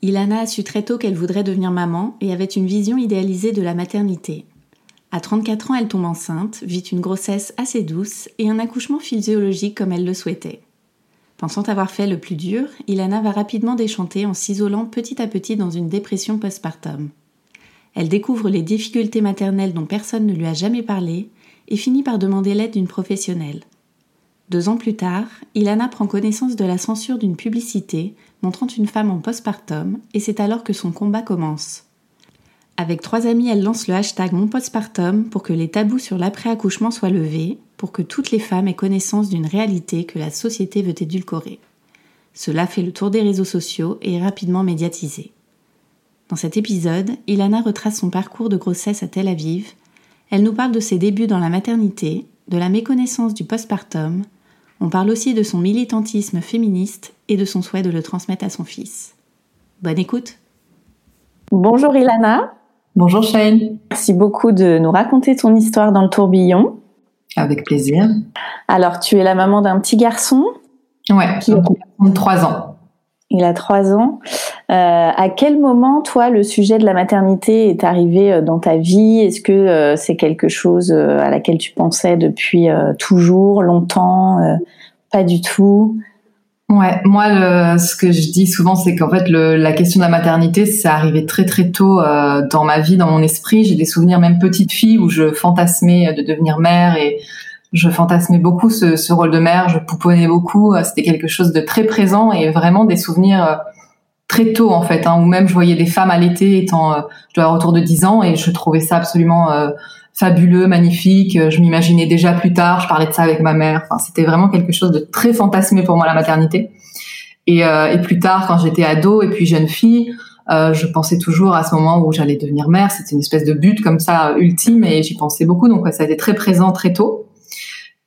Ilana a su très tôt qu'elle voudrait devenir maman et avait une vision idéalisée de la maternité. À 34 ans, elle tombe enceinte, vit une grossesse assez douce et un accouchement physiologique comme elle le souhaitait. Pensant avoir fait le plus dur, Ilana va rapidement déchanter en s'isolant petit à petit dans une dépression postpartum. Elle découvre les difficultés maternelles dont personne ne lui a jamais parlé et finit par demander l'aide d'une professionnelle. Deux ans plus tard, Ilana prend connaissance de la censure d'une publicité montrant une femme en postpartum et c'est alors que son combat commence. Avec trois amis, elle lance le hashtag Mon postpartum pour que les tabous sur l'après-accouchement soient levés, pour que toutes les femmes aient connaissance d'une réalité que la société veut édulcorer. Cela fait le tour des réseaux sociaux et est rapidement médiatisé. Dans cet épisode, Ilana retrace son parcours de grossesse à Tel Aviv. Elle nous parle de ses débuts dans la maternité, de la méconnaissance du postpartum. On parle aussi de son militantisme féministe et de son souhait de le transmettre à son fils. Bonne écoute Bonjour Ilana Bonjour Shane. Merci beaucoup de nous raconter ton histoire dans le tourbillon. Avec plaisir. Alors, tu es la maman d'un petit garçon Ouais, qui a 3 ans. Il a 3 ans. Euh, à quel moment, toi, le sujet de la maternité est arrivé euh, dans ta vie? Est-ce que euh, c'est quelque chose à laquelle tu pensais depuis toujours, longtemps Pas du tout? Ouais, moi, ce que je dis souvent, c'est qu'en fait, la question de la maternité, c'est arrivé très très tôt dans ma vie, dans mon esprit. J'ai des souvenirs même petite fille où je fantasmais de devenir mère et je fantasmais beaucoup ce, ce rôle de mère. Je pouponnais beaucoup. Euh, C'était quelque chose de très présent et vraiment des souvenirs euh, très tôt en fait. Hein, où même je voyais des femmes l'été étant, euh, je dois avoir autour de 10 ans et je trouvais ça absolument euh, fabuleux, magnifique. Je m'imaginais déjà plus tard, je parlais de ça avec ma mère. Enfin, c'était vraiment quelque chose de très fantasmé pour moi la maternité. Et, euh, et plus tard, quand j'étais ado et puis jeune fille, euh, je pensais toujours à ce moment où j'allais devenir mère. C'était une espèce de but comme ça ultime et j'y pensais beaucoup. Donc ça a été très présent très tôt.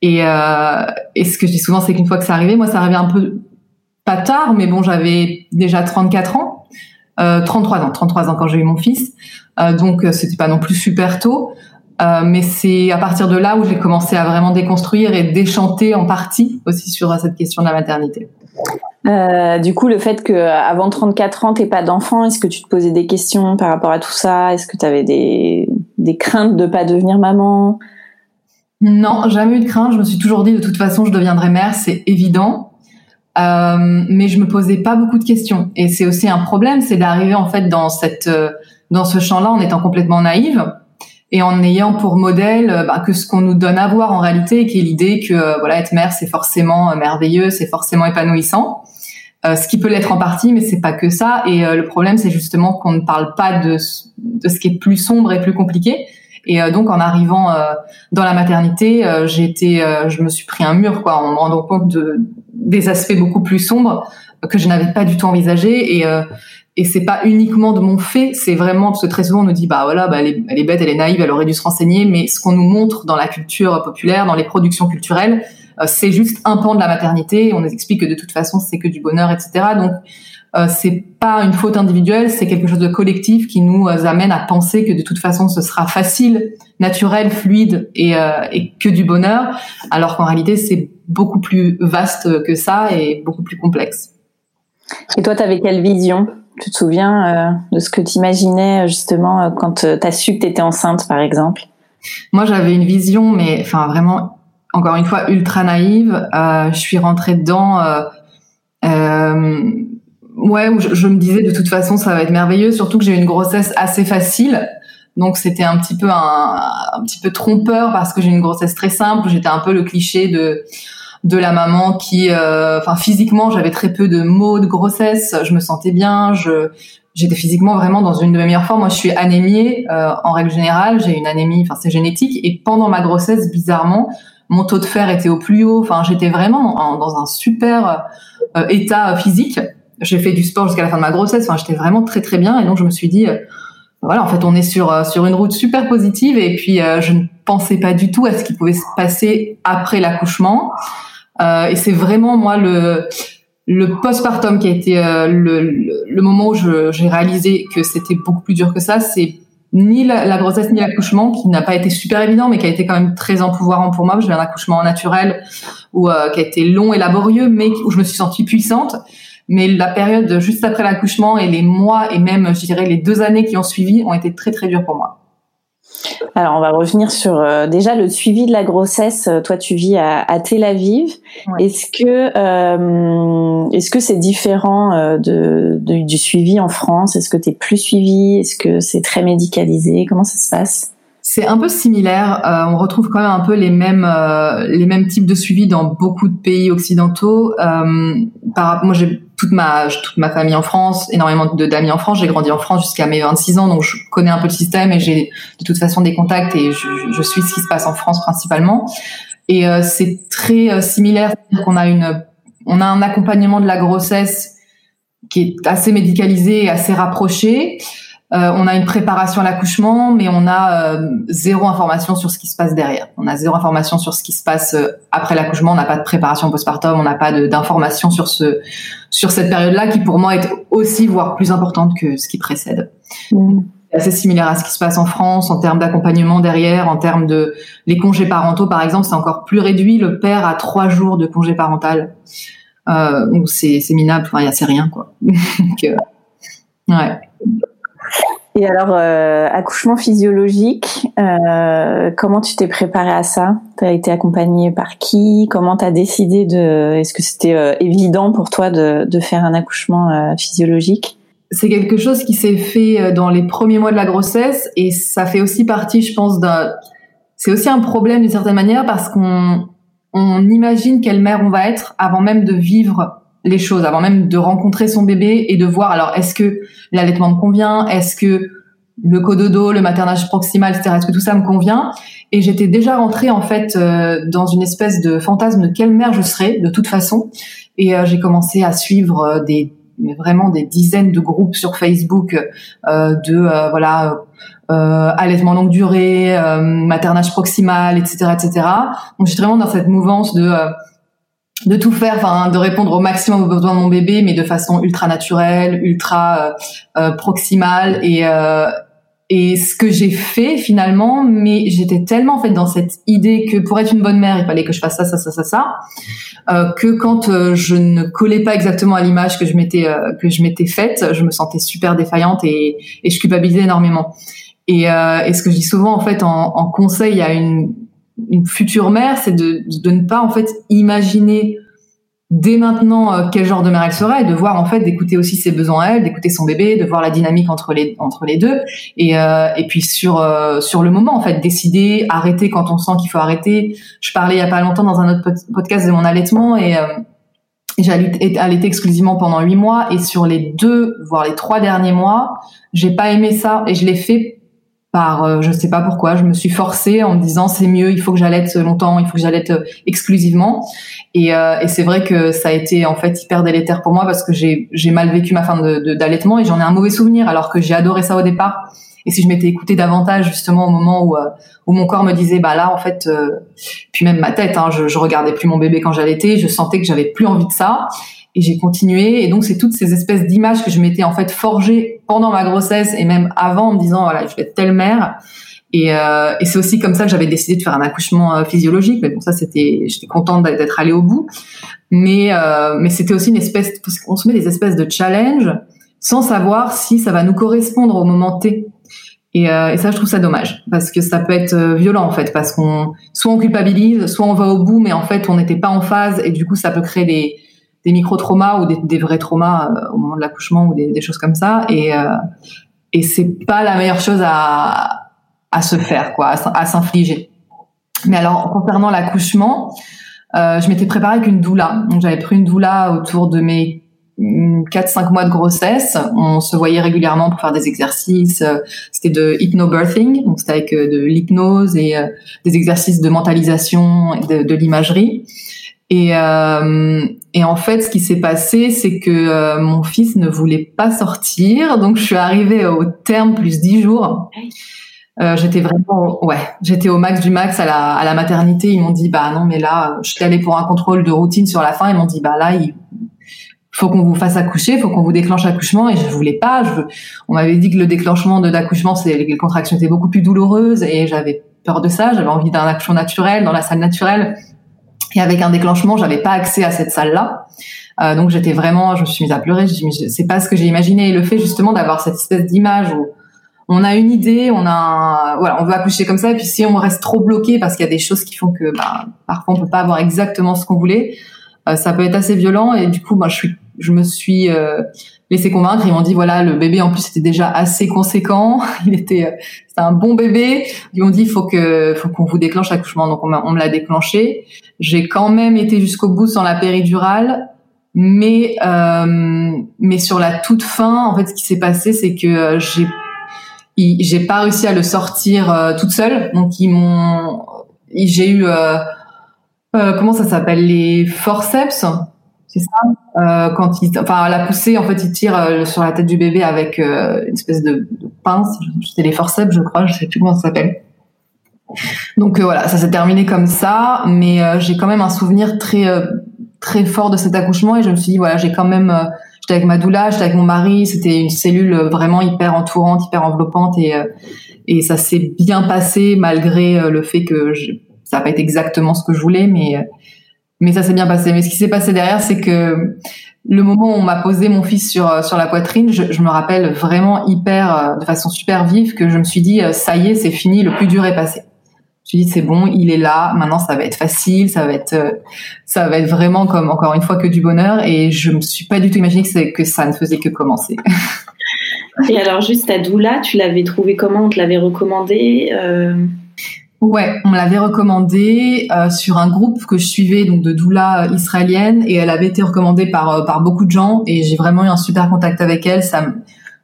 Et, euh, et ce que je dis souvent, c'est qu'une fois que ça arrivait, moi, ça arrivait un peu pas tard, mais bon, j'avais déjà 34 ans, euh, 33 ans, 33 ans quand j'ai eu mon fils. Euh, donc euh, c'était pas non plus super tôt. Euh, mais c'est à partir de là où j'ai commencé à vraiment déconstruire et déchanter en partie aussi sur cette question de la maternité. Euh, du coup, le fait que avant 34 ans, t'aies pas d'enfant, est-ce que tu te posais des questions par rapport à tout ça? Est-ce que tu avais des, des craintes de pas devenir maman? Non, jamais eu de crainte. Je me suis toujours dit de toute façon, je deviendrai mère, c'est évident. Euh, mais je me posais pas beaucoup de questions. Et c'est aussi un problème, c'est d'arriver en fait dans cette euh, dans ce champ-là en étant complètement naïve et en ayant pour modèle euh, bah, que ce qu'on nous donne à voir en réalité, qui est l'idée que euh, voilà être mère c'est forcément merveilleux, c'est forcément épanouissant. Euh, ce qui peut l'être en partie, mais c'est pas que ça. Et euh, le problème, c'est justement qu'on ne parle pas de, de ce qui est plus sombre et plus compliqué. Et euh, donc, en arrivant euh, dans la maternité, euh, j'ai été, euh, je me suis pris un mur, quoi, en me rendant compte de des aspects beaucoup plus sombres que je n'avais pas du tout envisagé. Et euh, et c'est pas uniquement de mon fait, c'est vraiment parce que très souvent on nous dit bah voilà, bah, elle, est, elle est bête, elle est naïve, elle aurait dû se renseigner. Mais ce qu'on nous montre dans la culture populaire, dans les productions culturelles, euh, c'est juste un pan de la maternité. On nous explique que de toute façon c'est que du bonheur, etc. Donc euh, c'est pas une faute individuelle, c'est quelque chose de collectif qui nous euh, amène à penser que de toute façon ce sera facile, naturel, fluide et, euh, et que du bonheur, alors qu'en réalité c'est beaucoup plus vaste que ça et beaucoup plus complexe. Et toi, t'avais quelle vision? Tu te souviens euh, de ce que t'imaginais justement euh, quand euh, t'as su que t'étais enceinte, par exemple? Moi j'avais une vision, mais enfin vraiment encore une fois ultra naïve. je suis rentrée dedans. Ouais, je, me disais de toute façon ça va être merveilleux, surtout que j'ai eu une grossesse assez facile. Donc c'était un petit peu un, un, petit peu trompeur parce que j'ai une grossesse très simple. J'étais un peu le cliché de de la maman qui, euh, enfin physiquement, j'avais très peu de maux de grossesse. Je me sentais bien. Je j'étais physiquement vraiment dans une de mes meilleures formes. Moi, je suis anémiée euh, en règle générale. J'ai une anémie, enfin c'est génétique. Et pendant ma grossesse, bizarrement, mon taux de fer était au plus haut. Enfin, j'étais vraiment dans un super euh, état physique. J'ai fait du sport jusqu'à la fin de ma grossesse. Enfin, j'étais vraiment très très bien. Et donc je me suis dit voilà, en fait, on est sur euh, sur une route super positive et puis euh, je ne pensais pas du tout à ce qui pouvait se passer après l'accouchement. Euh, et c'est vraiment moi le le postpartum qui a été euh, le, le, moment où j'ai réalisé que c'était beaucoup plus dur que ça. C'est ni la, grossesse ni l'accouchement qui n'a pas été super évident, mais qui a été quand même très empouvoirant pour moi. J'ai eu un accouchement naturel où qui a été long et laborieux, mais où je me suis sentie puissante. Mais la période juste après l'accouchement et les mois et même, je dirais, les deux années qui ont suivi ont été très très durs pour moi. Alors, on va revenir sur euh, déjà le suivi de la grossesse. Euh, toi, tu vis à, à Tel Aviv. Est-ce que euh, est-ce que c'est différent euh, de, de, du suivi en France? Est-ce que tu es plus suivi? Est-ce que c'est très médicalisé? Comment ça se passe? C'est un peu similaire. Euh, on retrouve quand même un peu les mêmes euh, les mêmes types de suivi dans beaucoup de pays occidentaux. Euh, par, moi, j'ai toute ma toute ma famille en France, énormément de d'amis en France. J'ai grandi en France jusqu'à mes 26 ans, donc je connais un peu le système et j'ai de toute façon des contacts et je, je, suis ce qui se passe en France principalement. Et euh, c'est très similaire. On a une on a un accompagnement de la grossesse qui est assez médicalisé et assez rapproché. Euh, on a une préparation à l'accouchement, mais on a euh, zéro information sur ce qui se passe derrière. On a zéro information sur ce qui se passe euh, après l'accouchement. On n'a pas de préparation postpartum. On n'a pas d'informations sur ce sur cette période-là, qui pour moi est aussi voire plus importante que ce qui précède. Mmh. C'est assez similaire à ce qui se passe en France en termes d'accompagnement derrière, en termes de les congés parentaux par exemple, c'est encore plus réduit. Le père a trois jours de congé parental. Euh, donc c'est minable. Enfin, c'est rien quoi. donc, ouais. Et alors, euh, accouchement physiologique, euh, comment tu t'es préparé à ça? Tu as été accompagnée par qui? Comment tu as décidé de... Est-ce que c'était euh, évident pour toi de, de faire un accouchement euh, physiologique? C'est quelque chose qui s'est fait euh, dans les premiers mois de la grossesse et ça fait aussi partie, je pense, d'un... C'est aussi un problème d'une certaine manière parce qu'on on imagine quelle mère on va être avant même de vivre les choses avant même de rencontrer son bébé et de voir alors est-ce que l'allaitement me convient, est-ce que le cododo, le maternage proximal, etc. Est-ce que tout ça me convient? Et j'étais déjà rentrée en fait euh, dans une espèce de fantasme de quelle mère je serais de toute façon. Et euh, j'ai commencé à suivre euh, des vraiment des dizaines de groupes sur Facebook de voilà allaitement longue durée, maternage proximal, etc., etc. Donc j'étais vraiment dans cette mouvance de de tout faire, enfin de répondre au maximum aux besoins de mon bébé, mais de façon ultra naturelle, ultra euh, euh proximale et euh, et ce que j'ai fait finalement, mais j'étais tellement en fait dans cette idée que pour être une bonne mère, il fallait que je fasse ça, ça, ça, ça, ça, euh, que quand euh, je ne collais pas exactement à l'image que je m'étais que je m'étais faite, je me sentais super défaillante et, et je culpabilisais énormément. Et, et ce que je dis souvent en fait en, en conseil à une une future mère, c'est de, ne pas en fait imaginer dès maintenant euh, quel genre de mère elle sera et de voir en fait d'écouter aussi ses besoins à elle, d'écouter son bébé, de voir la dynamique entre les entre les deux et euh, et puis sur euh, sur le moment en fait décider arrêter quand on sent qu'il faut arrêter. Je parlais il y a pas longtemps dans un autre podcast de mon allaitement et j'ai allaité exclusivement pendant huit mois et sur les deux voire les trois derniers mois j'ai pas aimé ça et je l'ai fait par euh, je sais pas pourquoi je me suis forcée en me disant c'est mieux il faut que j'allaite longtemps il faut que j'allaite euh, exclusivement. Et, euh, et c'est vrai que ça a été en fait hyper délétère pour moi parce que j'ai j'ai mal vécu ma fin de d'allaitement et j'en ai un mauvais souvenir alors que j'ai adoré ça au départ. Et si je m'étais écoutée davantage justement au moment où où mon corps me disait bah là en fait puis même ma tête hein, je, je regardais plus mon bébé quand j'allaitais je sentais que j'avais plus envie de ça et j'ai continué. Et donc c'est toutes ces espèces d'images que je m'étais en fait forgées pendant ma grossesse et même avant en me disant voilà je vais être telle mère. Et, euh, et c'est aussi comme ça que j'avais décidé de faire un accouchement euh, physiologique. Mais bon ça c'était j'étais contente d'être allée au bout. Mais euh, mais c'était aussi une espèce parce qu'on se met des espèces de challenge sans savoir si ça va nous correspondre au moment T. Et, et, ça, je trouve ça dommage. Parce que ça peut être violent en fait, parce qu'on soit on culpabilise, soit on va au bout, mais en fait on n'était pas en phase. Et du coup ça peut créer des, des micro-traumas ou des, vrais traumas au moment de l'accouchement ou des, choses comme ça. Et, et c'est pas la meilleure chose à, à se faire, quoi, à, s'infliger. Mais alors, concernant l'accouchement, euh, je m'étais préparée avec une doula. Donc, j'avais pris une doula autour de mes 4-5 mois de grossesse. On se voyait régulièrement pour faire des exercices. C'était de hypnobirthing, donc c'était avec euh, de l'hypnose et euh, des exercices de mentalisation et de, de l'imagerie. Et, euh, et en fait, ce qui s'est passé, c'est que euh, mon fils ne voulait pas sortir, donc je suis arrivée au terme plus 10 jours. Euh, j'étais vraiment, ouais, j'étais au max du max à la, à la maternité. Ils m'ont dit, bah non, mais là, je suis allée pour un contrôle de routine sur la fin. Ils m'ont dit, bah là, il faut qu'on vous fasse accoucher, faut qu'on vous déclenche l'accouchement. Et je voulais pas. Je, on m'avait dit que le déclenchement de l'accouchement, c'est les contractions étaient beaucoup plus douloureuses et j'avais peur de ça. J'avais envie d'un accouchement naturel dans la salle naturelle. Et avec un déclenchement, j'avais pas accès à cette salle-là. Euh, donc j'étais vraiment, je me suis mise à pleurer. Je me c'est pas ce que j'ai imaginé. Et le fait justement d'avoir cette espèce d'image où on a une idée, on a, voilà, on veut accoucher comme ça. Et puis si on reste trop bloqué parce qu'il y a des choses qui font que, bah, parfois on peut pas avoir exactement ce qu'on voulait, euh, ça peut être assez violent. Et du coup, bah, je suis, je me suis euh, laissé convaincre. Ils m'ont dit voilà, le bébé en plus était déjà assez conséquent. Il était, euh, c'était un bon bébé. Ils m'ont dit faut que, faut qu'on vous déclenche l'accouchement. Donc on, on me l'a déclenché. J'ai quand même été jusqu'au bout sans la péridurale. Mais euh, mais sur la toute fin, en fait, ce qui s'est passé, c'est que euh, j'ai j'ai pas réussi à le sortir euh, toute seule. Donc ils m'ont, j'ai eu euh, comment ça s'appelle? Les forceps, c'est ça Quand il, enfin la poussée, en fait, il tire sur la tête du bébé avec une espèce de, de pince. C'était les forceps, je crois. Je sais plus comment ça s'appelle. Donc voilà, ça s'est terminé comme ça, mais j'ai quand même un souvenir très très fort de cet accouchement et je me suis dit voilà j'ai quand même euh, j'étais avec ma doula j'étais avec mon mari c'était une cellule vraiment hyper entourante hyper enveloppante et euh, et ça s'est bien passé malgré euh, le fait que je, ça n'a pas été exactement ce que je voulais mais mais ça s'est bien passé mais ce qui s'est passé derrière c'est que le moment où on m'a posé mon fils sur sur la poitrine je, me rappelle vraiment hyper de façon super vive que je me suis dit ça y est c'est fini le plus dur est passé je dis c'est bon, il est là. Maintenant, ça va être facile, ça va être, euh, ça va être vraiment comme encore une fois que du bonheur. Et je me suis pas du tout imaginé que, ça ne faisait que commencer. et alors, juste à Doula, tu l'avais trouvé comment? On te l'avait recommandé euh... Ouais, on l'avait recommandé euh, sur un groupe que je suivais donc de doula israélienne et elle avait été recommandée par euh, par beaucoup de gens et j'ai vraiment eu un super contact avec elle. Ça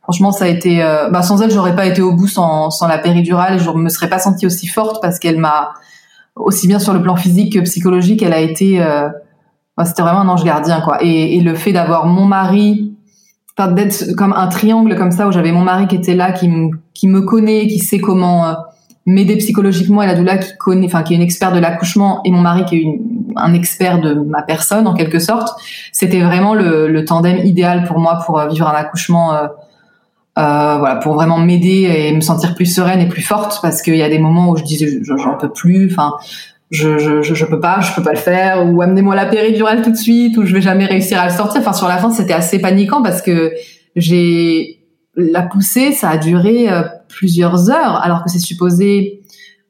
franchement, ça a été. Euh, bah, sans elle, j'aurais pas été au bout sans, sans la péridurale je me serais pas sentie aussi forte parce qu'elle m'a aussi bien sur le plan physique que psychologique, elle a été. Euh, bah, c'était vraiment un ange gardien, quoi. Et, et le fait d'avoir mon mari, d'être comme un triangle comme ça où j'avais mon mari qui était là, qui me qui me connaît, qui sait comment euh, m'aider psychologiquement et la doula qui connaît, enfin qui est une expert de l'accouchement et mon mari qui est une, un expert de ma personne en quelque sorte. C'était vraiment le, le, tandem idéal pour moi pour vivre un accouchement euh, voilà, pour vraiment m'aider et me sentir plus sereine et plus forte, parce qu'il y a des moments où je disais j'en peux plus, enfin je, je, je, peux pas, je peux pas le faire, ou amenez-moi la péridurale tout de suite, ou je vais jamais réussir à le sortir. Enfin sur la fin c'était assez paniquant parce que j'ai la poussée, ça a duré euh, plusieurs heures, alors que c'est supposé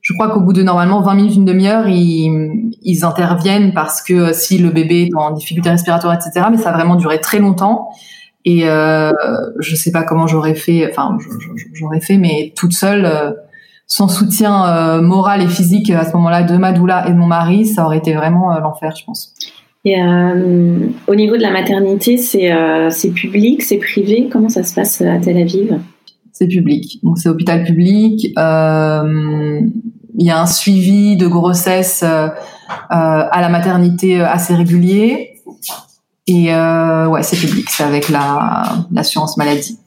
je crois qu'au bout de normalement 20 minutes, une demi-heure, ils, ils, interviennent parce que si le bébé est en difficulté respiratoire, etc. Mais ça a vraiment duré très longtemps. Et euh, je sais pas comment j'aurais fait, enfin j'aurais fait, mais toute seule, euh, sans soutien euh, moral et physique à ce moment-là de ma doula et de mon mari, ça aurait été vraiment euh, l'enfer, je pense. Et au niveau de la maternité, c'est public, c'est privé? Comment ça se passe à Tel Aviv? C'est public, donc c'est hôpital public. Il y a un suivi de grossesse à la maternité assez régulier. Et euh, ouais, c'est public, c'est avec la l'assurance maladie.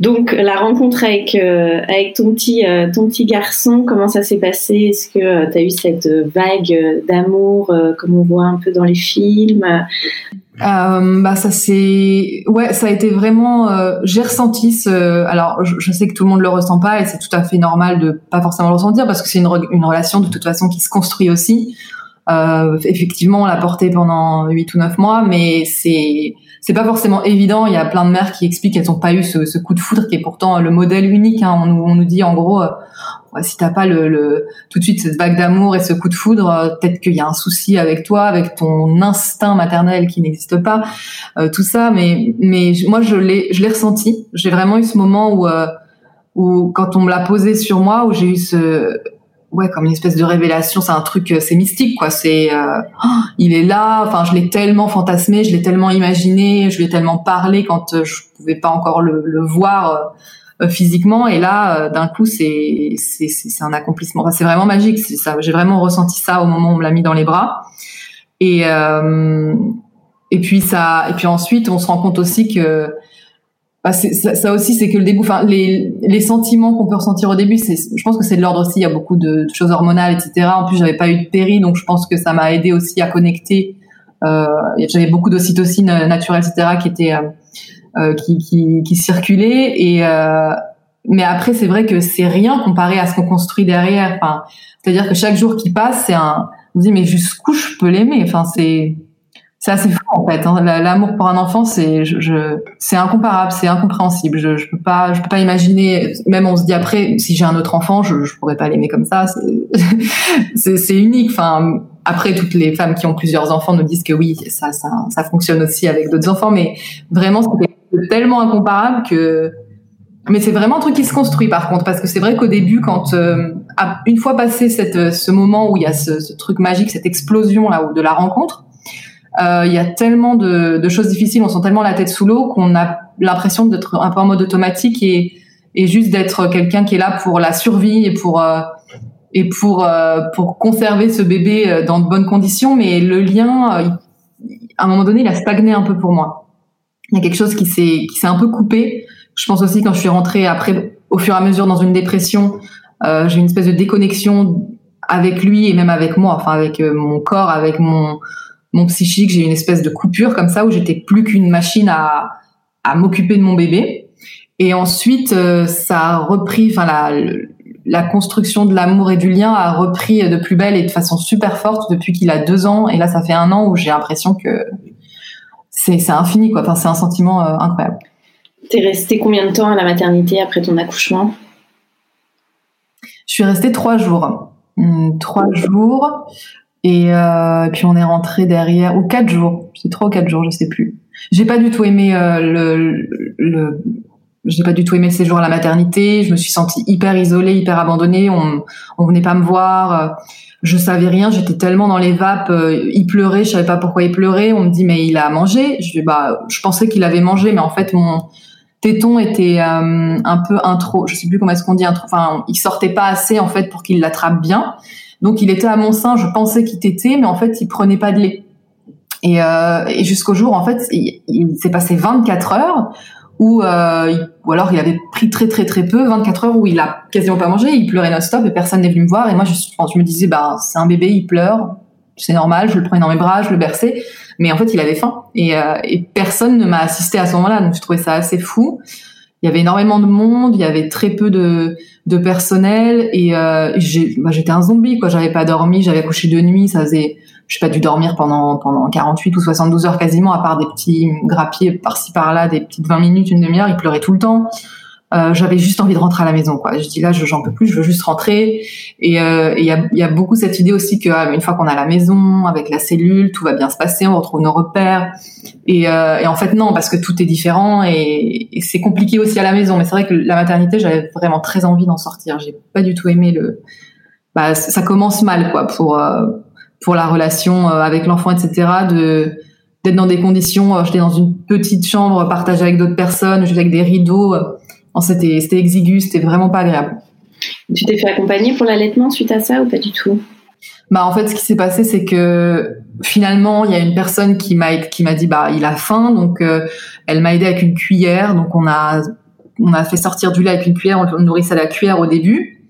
Donc la rencontre avec euh, avec ton petit euh, ton petit garçon, comment ça s'est passé? Est-ce que euh, tu as eu cette vague d'amour comme on voit un peu dans les films? Bah ça c'est ouais ça a été vraiment j'ai ressenti ce alors je, sais que tout le monde le ressent pas et c'est tout à fait normal de pas forcément le ressentir parce que c'est une, une relation de toute façon qui se construit aussi. Euh, effectivement, on l'a porté pendant 8 ou 9 mois, mais c'est c'est pas forcément évident. Il y a plein de mères qui expliquent qu'elles n'ont pas eu ce, ce, coup de foudre qui est pourtant le modèle unique. Hein. On, nous, on, nous, dit en gros, euh, si t'as pas le, le, tout de suite cette vague d'amour et ce coup de foudre, euh, peut-être qu'il y a un souci avec toi, avec ton instinct maternel qui n'existe pas, euh, tout ça. Mais mais moi je l'ai je l'ai ressenti. J'ai vraiment eu ce moment où euh, où quand on me l'a posé sur moi, où j'ai eu ce ouais comme une espèce de révélation c'est un truc c'est mystique quoi. C'est euh, il est là enfin je l'ai tellement fantasmé je l'ai tellement imaginé je lui ai tellement parlé quand je pouvais pas encore le, le voir euh, physiquement. Et là euh, d'un coup c'est c'est c'est un accomplissement. Enfin, c'est vraiment magique. C'est ça. J'ai vraiment ressenti ça au moment où on me l'a mis dans les bras. Et euh, et puis ça et puis ensuite on se rend compte aussi que bah ça, ça, aussi c'est que le début enfin les les sentiments qu'on peut ressentir au début c'est je pense que c'est de l'ordre aussi il y a beaucoup de, choses hormonales etc en plus j'avais pas eu de péri donc je pense que ça m'a aidé aussi à connecter euh, j'avais beaucoup d'ocytocine naturelle etc qui était euh, qui, qui, qui circulait. Et euh, mais après c'est vrai que c'est rien comparé à ce qu'on construit derrière. Enfin c'est-à-dire que chaque jour qui passe c'est un on se dit mais jusqu'où je peux l'aimer? Enfin c'est c'est assez fou en fait hein. l'amour pour un enfant c'est je, je c'est incomparable c'est incompréhensible. Je, je peux pas je peux pas imaginer même on se dit après si j'ai un autre enfant je je pourrais pas l'aimer comme ça. C'est unique. Enfin après, toutes les femmes qui ont plusieurs enfants nous disent que oui, ça, ça, ça fonctionne aussi avec d'autres enfants, mais vraiment, c'est tellement incomparable que mais c'est vraiment un truc qui se construit par contre. Parce que c'est vrai qu'au début quand euh, une fois passé cette euh, ce moment où il y a ce, ce truc magique cette explosion là de la rencontre il y a tellement de, de, choses difficiles on sent tellement la tête sous l'eau qu'on a l'impression d'être un peu en mode automatique et et juste d'être quelqu'un qui est là pour la survie et pour euh, et pour euh, pour conserver ce bébé dans de bonnes conditions mais le lien à un moment donné il a stagné un peu pour moi il y a quelque chose qui s'est qui s'est un peu coupé. Je pense aussi quand je suis rentrée après, au fur et à mesure dans une dépression, euh, j'ai une espèce de déconnexion avec lui et même avec moi, enfin avec euh, mon corps, avec mon mon psychique. J'ai une espèce de coupure comme ça où j'étais plus qu'une machine à à m'occuper de mon bébé. Et ensuite, euh, ça a repris, enfin la la construction de l'amour et du lien a repris de plus belle et de façon super forte depuis qu'il a deux ans. Et là, ça fait un an où j'ai l'impression que c'est infini quoi. Enfin, c'est un sentiment euh, incroyable. T'es restée combien de temps à la maternité après ton accouchement? Je suis restée trois jours. Hmm, trois jours. Et, euh, puis on est rentré derrière, ou quatre jours. C'est trois ou quatre jours, je sais plus. J'ai pas du tout aimé euh, le, le, j'ai pas du tout aimé le séjour à la maternité. Je me suis sentie hyper isolée, hyper abandonnée. On, on venait pas me voir je savais rien, j'étais tellement dans les vapes, euh, il pleurait, je savais pas pourquoi il pleurait, on me dit mais il a mangé, je bah je pensais qu'il avait mangé mais en fait mon téton était euh, un peu intro, je sais plus comment est-ce qu'on dit intro, enfin il sortait pas assez en fait pour qu'il l'attrape bien. Donc il était à mon sein, je pensais qu'il tétait mais en fait il prenait pas de lait. Et, euh, et jusqu'au jour en fait il, s'est passé 24 heures ou euh, ou alors il avait pris très très très peu, 24 heures où il a quasiment pas mangé, il pleurait non-stop et personne n'est venu me voir et moi je, je me disais bah c'est un bébé, il pleure, c'est normal, je le prenais dans mes bras, je le berçais, mais en fait il avait faim et, euh, et personne ne m'a assisté à ce moment-là donc je trouvais ça assez fou. Il y avait énormément de monde, il y avait très peu de, de personnel et euh, bah, j'étais un zombie quoi, j'avais pas dormi, j'avais couché de nuit, ça faisait j'ai pas dû dormir pendant pendant 48 ou 72 heures quasiment, à part des petits grappiers par-ci par-là, des petites 20 minutes, une demi-heure. Il pleurait tout le temps. Euh, j'avais juste envie de rentrer à la maison quoi je dis là j'en peux plus je veux juste rentrer et euh, il y, a, y a beaucoup cette idée aussi que ah, une fois qu'on a la maison avec la cellule tout va bien se passer on retrouve nos repères et, euh, et en fait non parce que tout est différent et, et c'est compliqué aussi à la maison mais c'est vrai que la maternité j'avais vraiment très envie d'en sortir j'ai pas du tout aimé le bah ça commence mal quoi pour euh, pour la relation euh, avec l'enfant, etc. De d'être dans des conditions. J'étais dans une petite chambre partagée avec d'autres personnes, j'étais avec des rideaux. Euh, c'était c'était exigu, c'était vraiment pas agréable. Tu t'es fait accompagner pour l'allaitement suite à ça ou pas du tout? Bah en fait, ce qui s'est passé, c'est que finalement, il y a une personne qui m'a qui m'a dit bah il a faim, donc elle m'a aidé avec une cuillère. Donc on a on a fait sortir du lait avec une cuillère, on le nourrissait à la cuillère au début.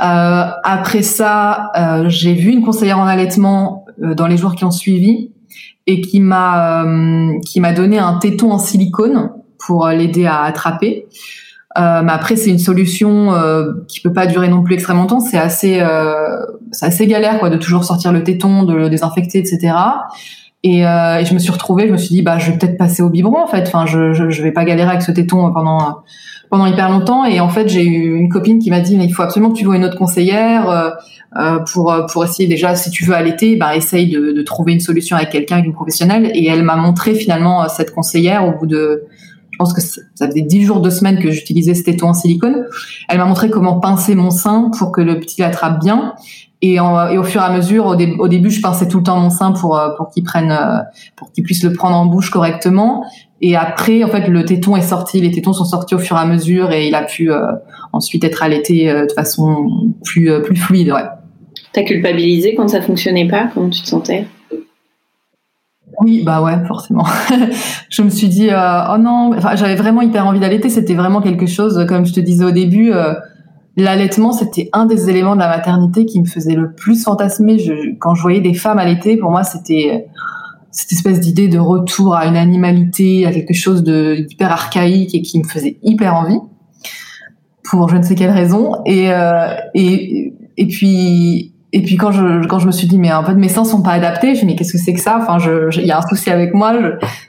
Euh, après ça, euh, j'ai vu une conseillère en allaitement euh, dans les jours qui ont suivi et qui m'a qui m'a donné un téton en silicone pour l'aider à attraper. Euh, mais après, c'est une solution euh, qui peut pas durer non plus extrêmement longtemps. C'est assez, euh, c'est assez galère quoi, de toujours sortir le téton, de le désinfecter, etc. Et, euh, et, je me suis retrouvée, je me suis dit, bah, je vais peut-être passer au biberon en fait. Enfin, je, je, je vais pas galérer avec ce téton pendant pendant hyper longtemps. Et en fait, j'ai eu une copine qui m'a dit, mais il faut absolument que tu vois une autre conseillère euh, euh pour pour essayer déjà, si tu veux allaiter, bah, essaye de, de trouver une solution avec quelqu'un, avec une professionnelle. Et elle m'a montré finalement cette conseillère au bout de pense que ça faisait dix jours, deux semaines que j'utilisais ce téton en silicone. Elle m'a montré comment pincer mon sein pour que le petit l'attrape bien. Et, au fur et à mesure, au, début, je pinçais tout le temps mon sein pour euh, qu'il euh, pour puisse le prendre en bouche correctement. Et après, en fait, le téton est sorti, les tétons sont sortis au fur et à mesure, et il a pu euh, ensuite être allaité de façon plus plus fluide. T'as culpabilisé quand ça fonctionnait pas Comment tu te sentais? Oui, bah ouais, forcément. je me suis dit, euh, oh non, enfin, j'avais vraiment hyper envie d'allaiter. C'était vraiment quelque chose, comme je te disais au début, euh, l'allaitement, c'était un des éléments de la maternité qui me faisait le plus fantasmer. Quand je voyais des femmes allaiter, pour moi, c'était cette espèce d'idée de retour à une animalité, à quelque chose de hyper archaïque et qui me faisait hyper envie pour je ne sais quelle raison. Et euh, et et puis et puis quand je quand je me suis dit mais en fait mes seins sont pas adaptés, je me mais qu'est-ce que c'est que ça? Enfin, il y a un souci avec moi.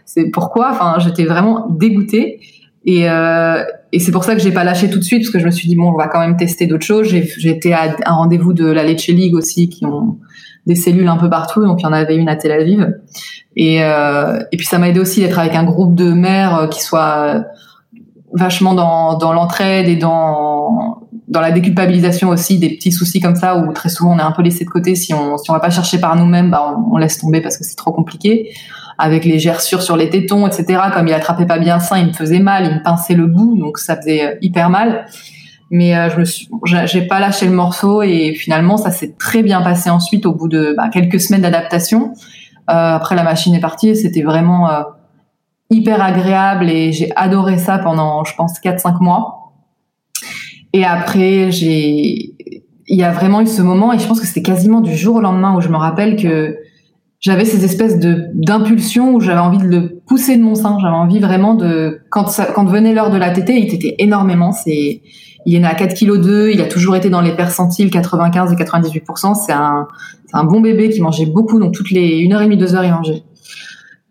C'est pourquoi? Enfin, j'étais vraiment dégoûtée. Et, euh, et c'est pour ça que j'ai pas lâché tout de suite parce que je me suis dit bon, on va quand même tester d'autres choses. J'ai été à un rendez-vous de la Leche League aussi qui ont des cellules un peu partout, donc il y en avait une à Tel Aviv. Et euh, et puis ça m'a aidé aussi d'être avec un groupe de mères qui soit vachement dans dans l'entraide et dans dans la déculpabilisation aussi des petits soucis comme ça où très souvent on est un peu laissé de côté. Si on si on va pas chercher par nous-mêmes bah on, laisse tomber parce que c'est trop compliqué. Avec les gerçures sur les tétons etc comme il attrapait pas bien ça il me faisait mal il me pinçait le bout donc ça faisait euh, hyper mal. Mais euh, je me suis j'ai pas lâché le morceau et finalement ça s'est très bien passé ensuite au bout de bah, quelques semaines d'adaptation. Euh, après la machine est partie c'était vraiment euh, hyper agréable et j'ai adoré ça pendant je pense 4 5 mois et après, j'ai, il y a vraiment eu ce moment, et je pense que c'était quasiment du jour au lendemain où je me rappelle que j'avais ces espèces de d'impulsions où j'avais envie de le pousser de mon sein. J'avais envie vraiment de quand ça, quand venait l'heure de la tétée, il tétait énormément. C'est il est né à 4 kg 2, il a toujours été dans les percentiles 95 et 98 C'est un c'est un bon bébé qui mangeait beaucoup donc toutes les une heure et demie deux heures il mangeait.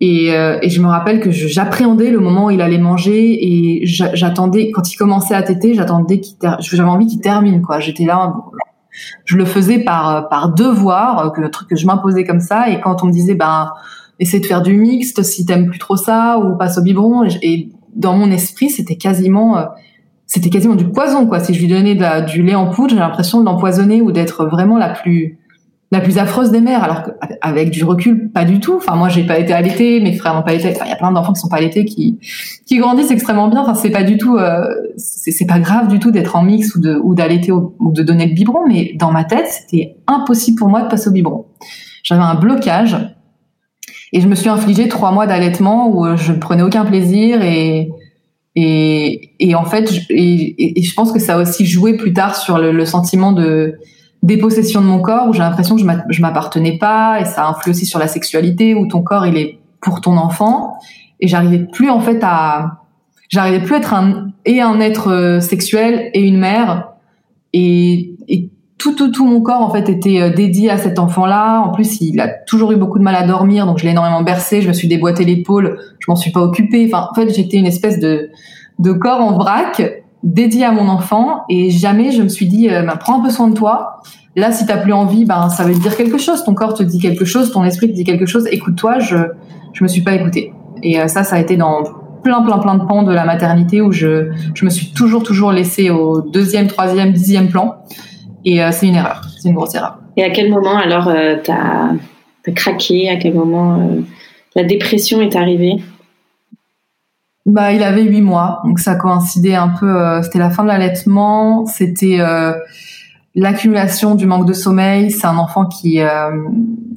Et, euh, et, je me rappelle que j'appréhendais le moment où il allait manger et j'attendais quand il commençait à téter, j'attendais qu'il j'avais envie qu'il termine quoi. J'étais là, je le faisais par par devoir, euh, que le truc que je m'imposais comme ça. Et quand on me disait ben essaie de faire du mixte si t'aimes plus trop ça ou passe au biberon, et, dans mon esprit c'était quasiment euh, c'était quasiment du poison quoi. Si je lui donnais du lait en poudre, j'ai l'impression de l'empoisonner ou d'être vraiment la plus la plus affreuse des mères, alors qu'avec du recul, pas du tout. Enfin, moi, j'ai pas été allaitée, mes frères n'ont pas été. Enfin, il y a plein d'enfants qui sont pas allaités, qui qui grandissent extrêmement bien. Enfin, c'est pas du tout, euh, c'est pas grave du tout d'être en mix ou de ou d'allaiter ou, de donner le biberon. Mais dans ma tête, c'était impossible pour moi de passer au biberon. J'avais un blocage et je me suis infligé trois mois d'allaitement où je ne prenais aucun plaisir et et, et en fait, je, et, et, je pense que ça a aussi joué plus tard sur le, le sentiment de dépossession de mon corps où j'ai l'impression que je m'appartenais pas et ça influe aussi sur la sexualité où ton corps il est pour ton enfant et j'arrivais plus en fait à j'arrivais plus à être un et un être euh, sexuel et une mère et, et tout, tout, tout mon corps en fait était euh, dédié à cet enfant-là. En plus, il a toujours eu beaucoup de mal à dormir, donc je l'ai énormément bercé. Je me suis déboîté l'épaule, je m'en suis pas occupée. Enfin, en fait, j'étais une espèce de de corps en vrac dédié à mon enfant et jamais je me suis dit euh, bah, prends un peu soin de toi. Là, si t'as plus envie, ben ça veut dire quelque chose. Ton corps te dit quelque chose, ton esprit te dit quelque chose. Écoute-toi. Je je me suis pas écoutée. Et euh, ça, ça a été dans plein plein plein de pans de la maternité où je je me suis toujours toujours laissée au deuxième, troisième, dixième plan. Et euh, c'est une erreur. C'est une grosse erreur. Et à quel moment alors t'as as craqué? À quel moment la dépression est arrivée? Bah, il avait huit mois, donc ça coïncidait un peu. Euh, c'était la fin de l'allaitement, c'était euh, l'accumulation du manque de sommeil. C'est un enfant qui euh,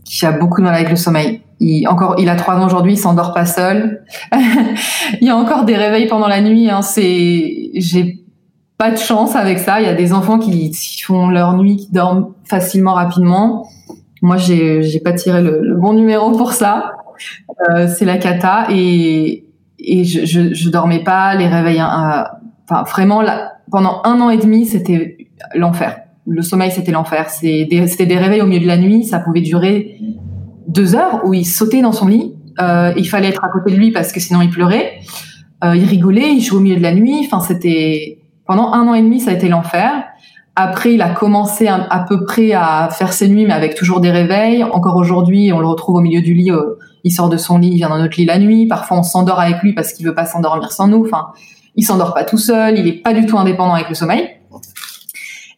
qui a beaucoup de mal avec le sommeil. Il encore, il a trois ans aujourd'hui, il s'endort pas seul. il y a encore des réveils pendant la nuit. Hein, c'est, j'ai pas de chance avec ça. Il y a des enfants qui, font leur nuit, qui dorment facilement, rapidement. Moi, j'ai j'ai pas tiré le, le bon numéro pour ça. c'est la cata et et je, je, je dormais pas, les réveils, euh, enfin vraiment là, pendant un an et demi, c'était l'enfer. Le sommeil, c'était l'enfer. C'était des réveils au milieu de la nuit. Ça pouvait durer deux heures où il sautait dans son lit. Euh, il fallait être à côté de lui parce que sinon il pleurait. Euh, il rigolait, il jouait au milieu de la nuit. Enfin, c'était pendant un an et demi, ça a été l'enfer. Après, il a commencé à, peu près à faire ses nuits, mais avec toujours des réveils. Encore aujourd'hui, on le retrouve au milieu du lit. Euh, il sort de son lit, il vient dans notre lit la nuit. Parfois, on s'endort avec lui parce qu'il veut pas s'endormir sans nous. Enfin, il s'endort pas tout seul. Il est pas du tout indépendant avec le sommeil.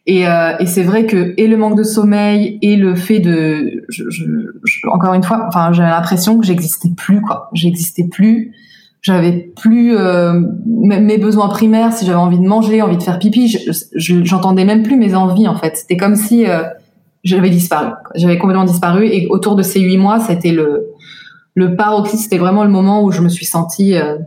Et, euh, et c'est vrai que et le manque de sommeil et le fait de, je, je, encore une fois, enfin, j'avais l'impression que j'existais plus, quoi. J'existais plus. J'avais plus euh, mes besoins primaires. Si j'avais envie de manger, envie de faire pipi, j'entendais même plus mes envies. En fait, c'était comme si euh, j'avais disparu. J'avais complètement disparu. Et autour de ces huit mois, c'était le le paroxysme. C'était vraiment le moment où je me suis sentie euh,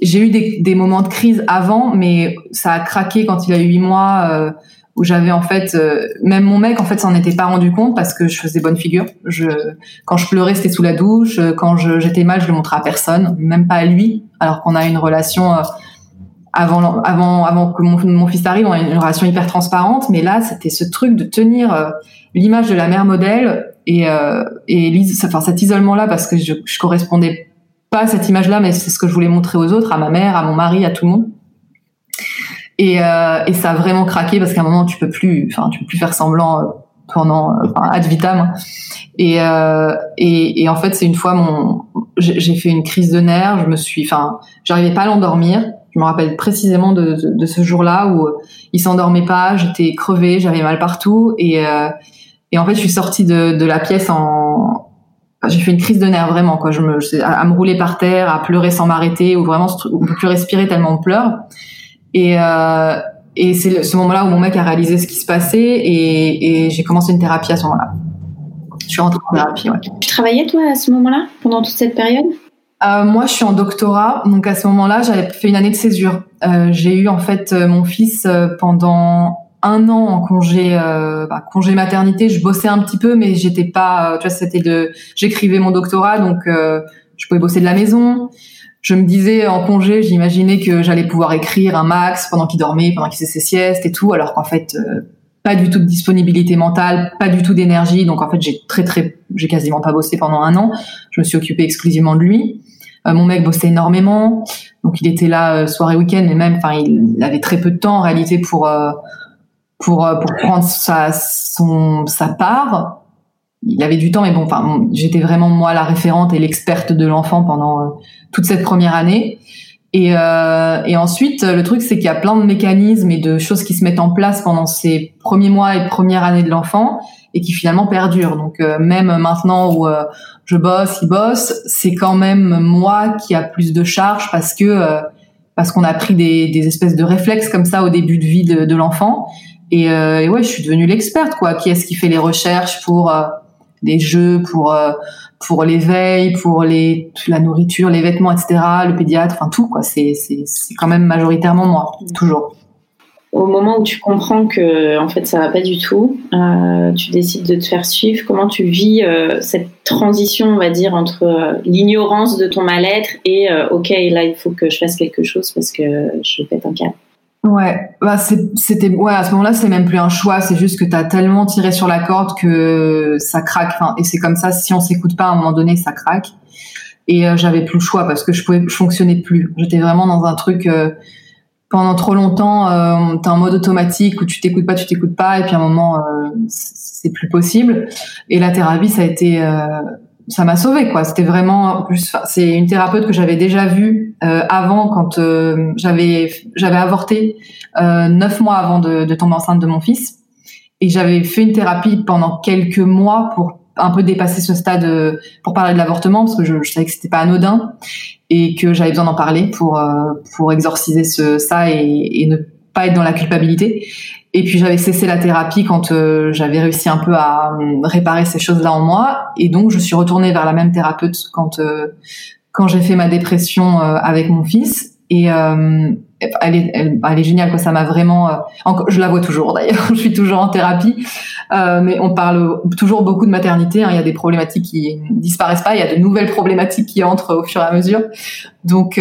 j'ai eu des, des, moments de crise avant, mais ça a craqué quand il a eu huit mois. Euh, où j'avais en fait euh, même mon mec en fait s'en était pas rendu compte parce que je faisais bonne figure. Je quand je pleurais c'était sous la douche, quand j'étais mal je le montrais à personne, même pas à lui, alors qu'on a une relation euh, avant avant avant que mon, mon, fils arrive, on a une relation hyper transparente, mais là c'était ce truc de tenir euh, l'image de la mère modèle et et enfin cet isolement là parce que je, je correspondais pas à cette image là, mais c'est ce que je voulais montrer aux autres, à ma mère, à mon mari, à tout le monde. Et, euh, et ça a vraiment craqué parce qu'à un moment tu peux plus, enfin tu peux plus faire semblant euh, pendant euh, enfin, ad vitam. Et, euh, et, et en fait c'est une fois mon, j'ai fait une crise de nerfs. Je me suis, enfin j'arrivais pas à l'endormir. Je me rappelle précisément de, de, de ce jour-là où il s'endormait pas, j'étais crevée, j'avais mal partout et euh, et en fait je suis sortie de, de la pièce en j'ai fait une crise de nerfs vraiment quoi je me à, me rouler par terre à pleurer sans m'arrêter ou vraiment on peut plus respirer tellement on pleure et, euh, et c'est ce moment-là où mon mec a réalisé ce qui se passait et, et j'ai commencé une thérapie à ce moment-là. Je suis rentrée en thérapie, ouais. Tu travaillais toi à ce moment-là, pendant toute cette période? Euh, moi, je suis en doctorat, donc à ce moment-là, j'avais fait une année de césure. Euh, j'ai eu en fait euh, mon fils euh, pendant un an en congé, euh, bah, congé maternité. Je bossais un petit peu, mais j'étais pas, tu vois, c'était de, j'écrivais mon doctorat, donc je pouvais bosser de la maison je me disais en congé, j'imaginais que j'allais pouvoir écrire un max pendant qu'il dormait, pendant qu'il faisait ses siestes et tout, alors qu'en fait, euh, pas du tout de disponibilité mentale, pas du tout d'énergie. Donc en fait, j'ai très très, j'ai quasiment pas bossé pendant un an. Je me suis occupée exclusivement de lui. Euh, mon mec bossait énormément, donc il était là euh, soirée week-end, mais même, enfin, il avait très peu de temps en réalité pour pour pour prendre sa son sa part il avait du temps, mais bon, enfin, j'étais vraiment moi la référente et l'experte de l'enfant pendant euh, toute cette première année. Et, euh, et ensuite, le truc, c'est qu'il y a plein de mécanismes et de choses qui se mettent en place pendant ces premiers mois et premières années de l'enfant et qui finalement perdurent. Donc euh, même maintenant où euh, je bosse, il bosse, c'est quand même moi qui a plus de charges parce que parce qu'on a pris des, des espèces de réflexes comme ça au début de vie de, de l'enfant. Et, et, ouais, je suis devenue l'experte quoi. Qui est-ce qui fait les recherches pour des jeux pour euh, pour l'éveil, pour les la nourriture, les vêtements, etc. Le pédiatre, enfin tout quoi. C'est c'est c'est quand même majoritairement moi, toujours. Au moment où tu comprends que en fait ça va pas du tout, euh, tu décides de te faire suivre. Comment tu vis euh, cette transition, on va dire, entre euh, l'ignorance de ton mal-être et euh, ok là il faut que je fasse quelque chose parce que je pète un câble. Ouais, bah c'était ouais à ce moment-là c'est même plus un choix, c'est juste que t'as tellement tiré sur la corde que ça craque. Enfin, et c'est comme ça, si on s'écoute pas à un moment donné, ça craque. Et euh, j'avais plus le choix parce que je pouvais, je fonctionnais plus. J'étais vraiment dans un truc euh, pendant trop longtemps. Euh, T'es en mode automatique où tu t'écoutes pas, tu t'écoutes pas, et puis à un moment euh, c'est plus possible. Et la thérapie, ça a été ça m'a sauvé quoi. C'était vraiment plus. C'est une thérapeute que j'avais déjà vue euh, avant quand euh, j'avais j'avais avorté euh, neuf mois avant de, de, tomber enceinte de mon fils et j'avais fait une thérapie pendant quelques mois pour un peu dépasser ce stade euh, pour parler de l'avortement parce que je, je savais que c'était pas anodin et que j'avais besoin d'en parler pour euh, pour exorciser ce ça et, et ne pas être dans la culpabilité. Et puis j'avais cessé la thérapie quand euh, j'avais réussi un peu à euh, réparer ces choses-là en moi. Et donc je suis retournée vers la même thérapeute quand euh, quand j'ai fait ma dépression avec mon fils. Et elle est, elle, elle, est géniale quoi. Ça m'a vraiment. je la vois toujours d'ailleurs. je suis toujours en thérapie, mais on parle toujours beaucoup de maternité. Hein. Il y a des problématiques qui disparaissent pas. Il y a de nouvelles problématiques qui entrent au fur et à mesure. Donc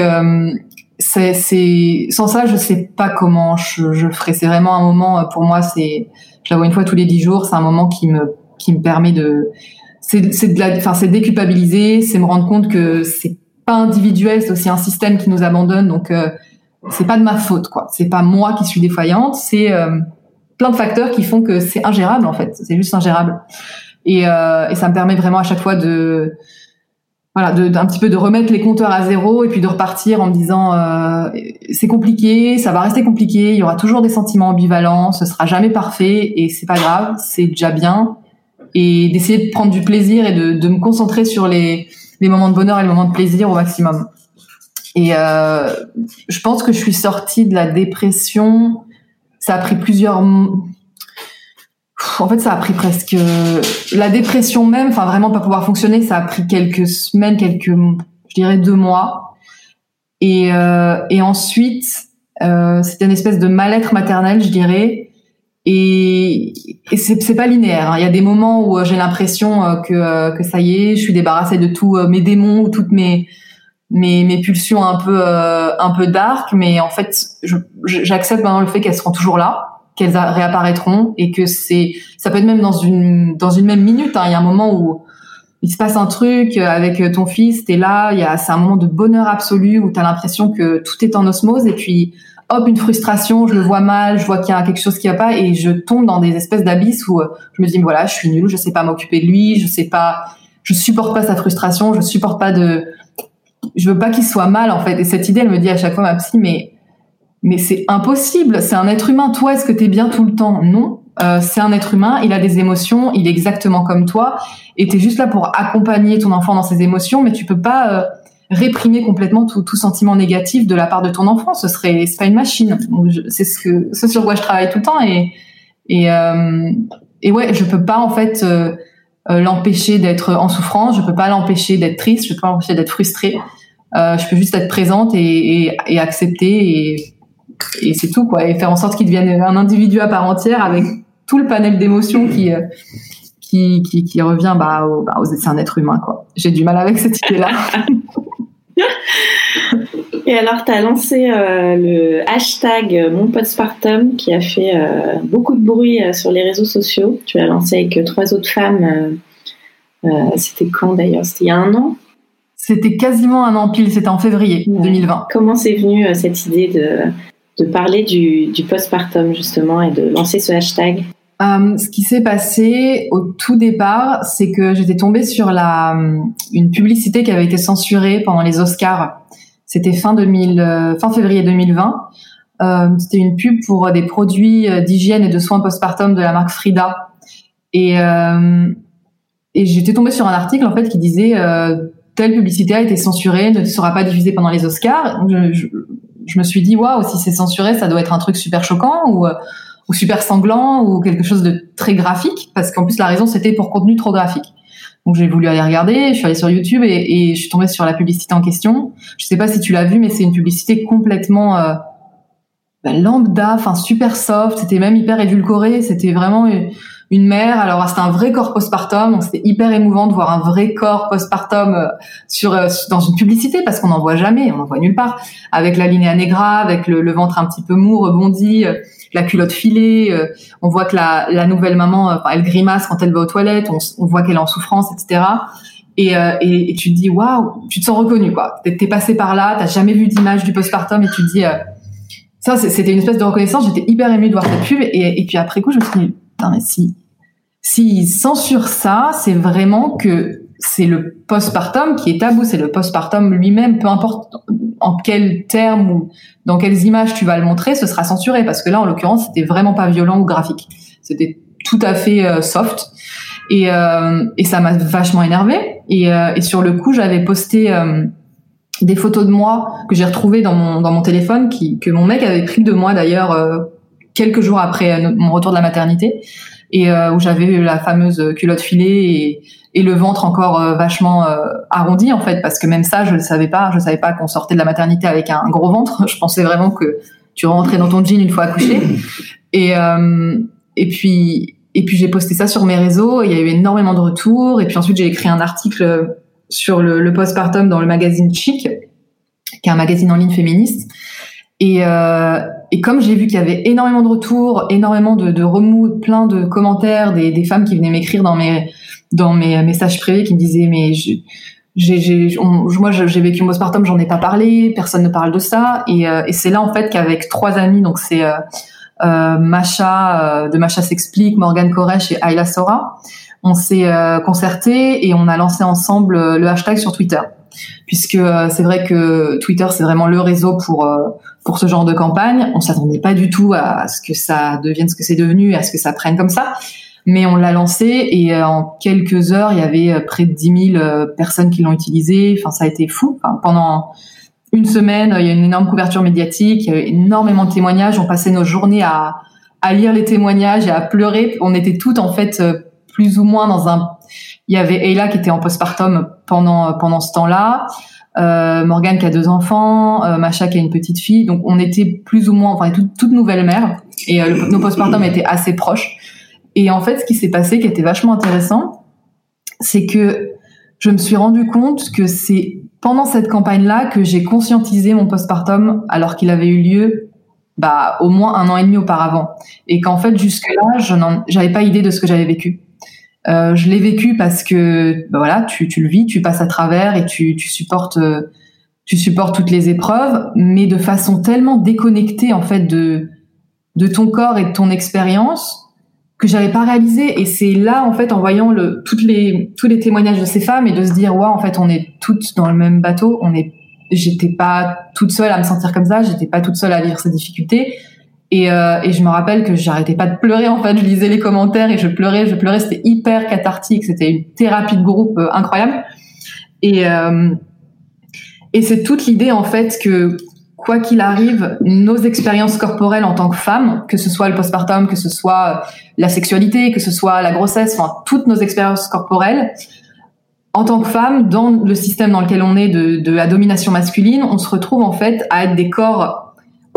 c'est, sans ça, je sais pas comment je, je le ferais. C'est vraiment un moment, pour moi, c'est, je la vois une fois tous les dix jours, c'est un moment qui me, qui me permet de, c'est, c'est de la, enfin, c'est déculpabiliser, c'est me rendre compte que c'est pas individuel, c'est aussi un système qui nous abandonne, donc, euh, c'est pas de ma faute, quoi. C'est pas moi qui suis défaillante, c'est, euh, plein de facteurs qui font que c'est ingérable, en fait. C'est juste ingérable. Et, euh, et ça me permet vraiment à chaque fois de, voilà, d'un petit peu de remettre les compteurs à zéro et puis de repartir en me disant euh, c'est compliqué, ça va rester compliqué, il y aura toujours des sentiments ambivalents, ce sera jamais parfait et c'est pas grave, c'est déjà bien et d'essayer de prendre du plaisir et de, de me concentrer sur les, les moments de bonheur et les moments de plaisir au maximum. Et euh, je pense que je suis sortie de la dépression. Ça a pris plusieurs en fait, ça a pris presque la dépression même, enfin vraiment pas pouvoir fonctionner, ça a pris quelques semaines, quelques, je dirais deux mois. Et, euh, et ensuite, euh, c'était une espèce de mal-être maternel, je dirais. Et, et c'est pas linéaire. Hein. Il y a des moments où j'ai l'impression euh, que, euh, que ça y est, je suis débarrassée de tous euh, mes démons ou toutes mes, mes, mes pulsions un peu, un peu dark. Mais en fait, j'accepte maintenant le fait qu'elles seront toujours là qu'elles réapparaîtront et que c'est ça peut être même dans une dans une même minute hein. il y a un moment où il se passe un truc avec ton fils t'es là il y a c'est un moment de bonheur absolu où t'as l'impression que tout est en osmose et puis hop une frustration je le vois mal je vois qu'il y a quelque chose qui va pas et je tombe dans des espèces d'abysses où je me dis voilà je suis nulle je sais pas m'occuper de lui je sais pas je supporte pas sa frustration je supporte pas de je veux pas qu'il soit mal en fait et cette idée elle me dit à chaque fois ma psy mais mais c'est impossible. C'est un être humain. Toi, est-ce que tu es bien tout le temps? Non. Euh, c'est un être humain. Il a des émotions. Il est exactement comme toi. Et tu es juste là pour accompagner ton enfant dans ses émotions, mais tu peux pas euh, réprimer complètement tout, tout, sentiment négatif de la part de ton enfant. Ce serait, c'est pas une machine. C'est ce que, ce sur quoi je travaille tout le temps. Et et euh, et ouais, je peux pas en fait euh, euh, l'empêcher d'être en souffrance. Je peux pas l'empêcher d'être triste. Je peux pas l'empêcher d'être frustré. je peux juste être présente et, et, et accepter et et c'est tout quoi. Et faire en sorte qu'il devienne un individu à part entière avec tout le panel d'émotions qui, euh, qui qui, qui revient bah, au, bah c'est un être humain quoi. J'ai du mal avec cette idée là et alors tu as lancé euh, le hashtag mon postpartum qui a fait euh, beaucoup de bruit sur les réseaux sociaux. Tu l'as lancé avec trois autres femmes c'était quand d'ailleurs? C'était il y a un an? C'était quasiment un an pile, c'était en février 2020. Comment c'est venu cette idée de, de parler du, du postpartum justement et de lancer ce hashtag euh, ce qui s'est passé au tout départ, c'est que j'étais tombée sur la une publicité qui avait été censurée pendant les Oscars. C'était fin 2000, euh, fin février 2020. Euh, c'était une pub pour des produits euh, d'hygiène et de soins postpartum de la marque Frida. Et euh, et j'étais tombée sur un article en fait qui disait telle publicité a été censurée, ne sera pas diffusée pendant les Oscars. Je me suis dit waouh si c'est censuré ça doit être un truc super choquant ou euh, ou super sanglant ou quelque chose de très graphique parce qu'en plus la raison c'était pour contenu trop graphique. Donc j'ai voulu aller regarder, je suis allée sur YouTube et, je suis tombée sur la publicité en question. Je sais pas si tu l'as vu mais c'est une publicité complètement euh, ben, lambda, enfin super soft, c'était même hyper édulcoré, c'était vraiment une mère. Alors c'était un vrai corps postpartum, c'était hyper émouvant de voir un vrai corps postpartum euh, sur euh, dans une publicité parce qu'on n'en voit jamais, on n'en voit nulle part. Avec la linéa negra, avec le, ventre un petit peu mou, rebondi, euh, la culotte filée. on voit que la, la nouvelle maman, elle grimace quand elle va aux toilettes. On, voit qu'elle est en souffrance, etc. Et, et, et, tu te dis waouh, tu te sens reconnu quoi. T'es passé par là, t'as jamais vu d'image du postpartum et tu te dis ça c'était une espèce de reconnaissance. J'étais hyper émue de voir cette pub et, et puis après coup je me suis putain, si, s'ils censurent ça, c'est vraiment que c'est le postpartum qui est tabou, c'est le postpartum lui-même, peu importe en quels termes ou dans quelles images tu vas le montrer, ce sera censuré parce que là, en l'occurrence, c'était vraiment pas violent ou graphique. C'était tout à fait euh, soft et, euh, et ça m'a vachement énervé. Et, euh, et, sur le coup, j'avais posté des photos de moi que j'ai retrouvées dans mon dans mon téléphone, qui que mon mec avait pris de moi d'ailleurs quelques jours après euh, mon retour de la maternité et euh, où j'avais la fameuse culotte filée et, et le ventre encore euh, vachement arrondi en fait parce que même ça je ne savais pas. Je savais pas qu'on sortait de la maternité avec un, gros ventre. Je pensais vraiment que tu rentrais dans ton jean une fois accouché. Et et puis et puis j'ai posté ça sur mes réseaux. Il y a eu énormément de retours. Et puis ensuite j'ai écrit un article sur le, le postpartum dans le magazine Chic qui est un magazine en ligne féministe. Et, euh, et comme j'ai vu qu'il y avait énormément de retours, énormément de, de remous, plein de commentaires, des, des femmes qui venaient m'écrire dans mes dans mes messages privés qui me disaient mais j'ai j'ai moi j'ai vécu mon postpartum, j'en ai pas parlé, personne ne parle de ça. Et, euh, et c'est là en fait qu'avec trois amis donc c'est euh, euh Macha euh, de Macha s'explique, Morgane Koresh et Ayla Sora, on s'est euh, concerté et on a lancé ensemble le hashtag sur Twitter puisque c'est vrai que Twitter c'est vraiment le réseau pour pour ce genre de campagne. On s'attendait pas du tout à ce que ça devienne ce que c'est devenu, à ce que ça prenne comme ça. Mais on l'a lancé et euh, en quelques heures, il y avait euh, près de 10 000 euh, personnes qui l'ont utilisé. Enfin, ça a été fou. Pendant une semaine, il y a une énorme couverture médiatique, il y a eu énormément de témoignages. On passait nos journées à, à lire les témoignages et à pleurer. On était toutes en fait plus ou moins dans un. Il y avait Ayla qui était en postpartum pendant pendant ce temps-là. Euh, Morgane qui a deux enfants, euh, Macha qui a une petite fille. Donc on était plus ou moins, enfin toute, toute nouvelle mère et euh, nos postpartum étaient assez proches. Et en fait, ce qui s'est passé, qui était vachement intéressant, c'est que je me suis rendu compte que c'est pendant cette campagne-là que j'ai conscientisé mon postpartum alors qu'il avait eu lieu bah, au moins un an et demi auparavant. Et qu'en fait, jusque-là, je n'avais pas idée de ce que j'avais vécu. Euh, je l'ai vécu parce que bah voilà, tu, tu, le vis, tu passes à travers et tu, tu supportes, euh, tu supportes toutes les épreuves, mais de façon tellement déconnectée en fait de de ton corps et de ton expérience que j'avais pas réalisé. Et c'est là en fait en voyant le toutes les tous les témoignages de ces femmes et de se dire waouh en fait on est toutes dans le même bateau, on est j'étais pas toute seule à me sentir comme ça, j'étais pas toute seule à vivre ces difficultés. Et, euh, et je me rappelle que j'arrêtais pas de pleurer en fait. Je lisais les commentaires et je pleurais, je pleurais. C'était hyper cathartique. C'était une thérapie de groupe euh, incroyable. Et euh, et c'est toute l'idée en fait que quoi qu'il arrive, nos expériences corporelles en tant que femmes, que ce soit le postpartum, que ce soit la sexualité, que ce soit la grossesse, enfin toutes nos expériences corporelles, en tant que femme, dans le système dans lequel on est de, de la domination masculine, on se retrouve en fait à être des corps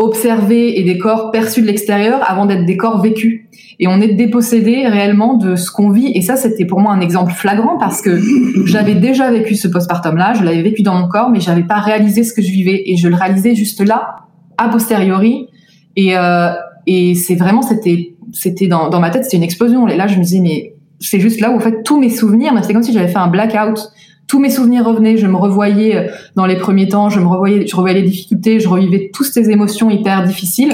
observés et des corps perçus de l'extérieur avant d'être des corps vécus. Et on est dépossédé réellement de ce qu'on vit. Et ça, c'était pour moi un exemple flagrant parce que j'avais déjà vécu ce postpartum-là, je l'avais vécu dans mon corps, mais j'avais pas réalisé ce que je vivais. Et je le réalisais juste là, a posteriori. Et, euh, et c'est vraiment, c'était, c'était dans, dans ma tête, c'était une explosion. Et là, je me disais, mais c'est juste là où en fait tous mes souvenirs, c'est comme si j'avais fait un blackout tous mes souvenirs revenaient, je me revoyais euh, dans les premiers temps, je me revoyais, je revoyais les difficultés, je revivais toutes ces émotions hyper difficiles,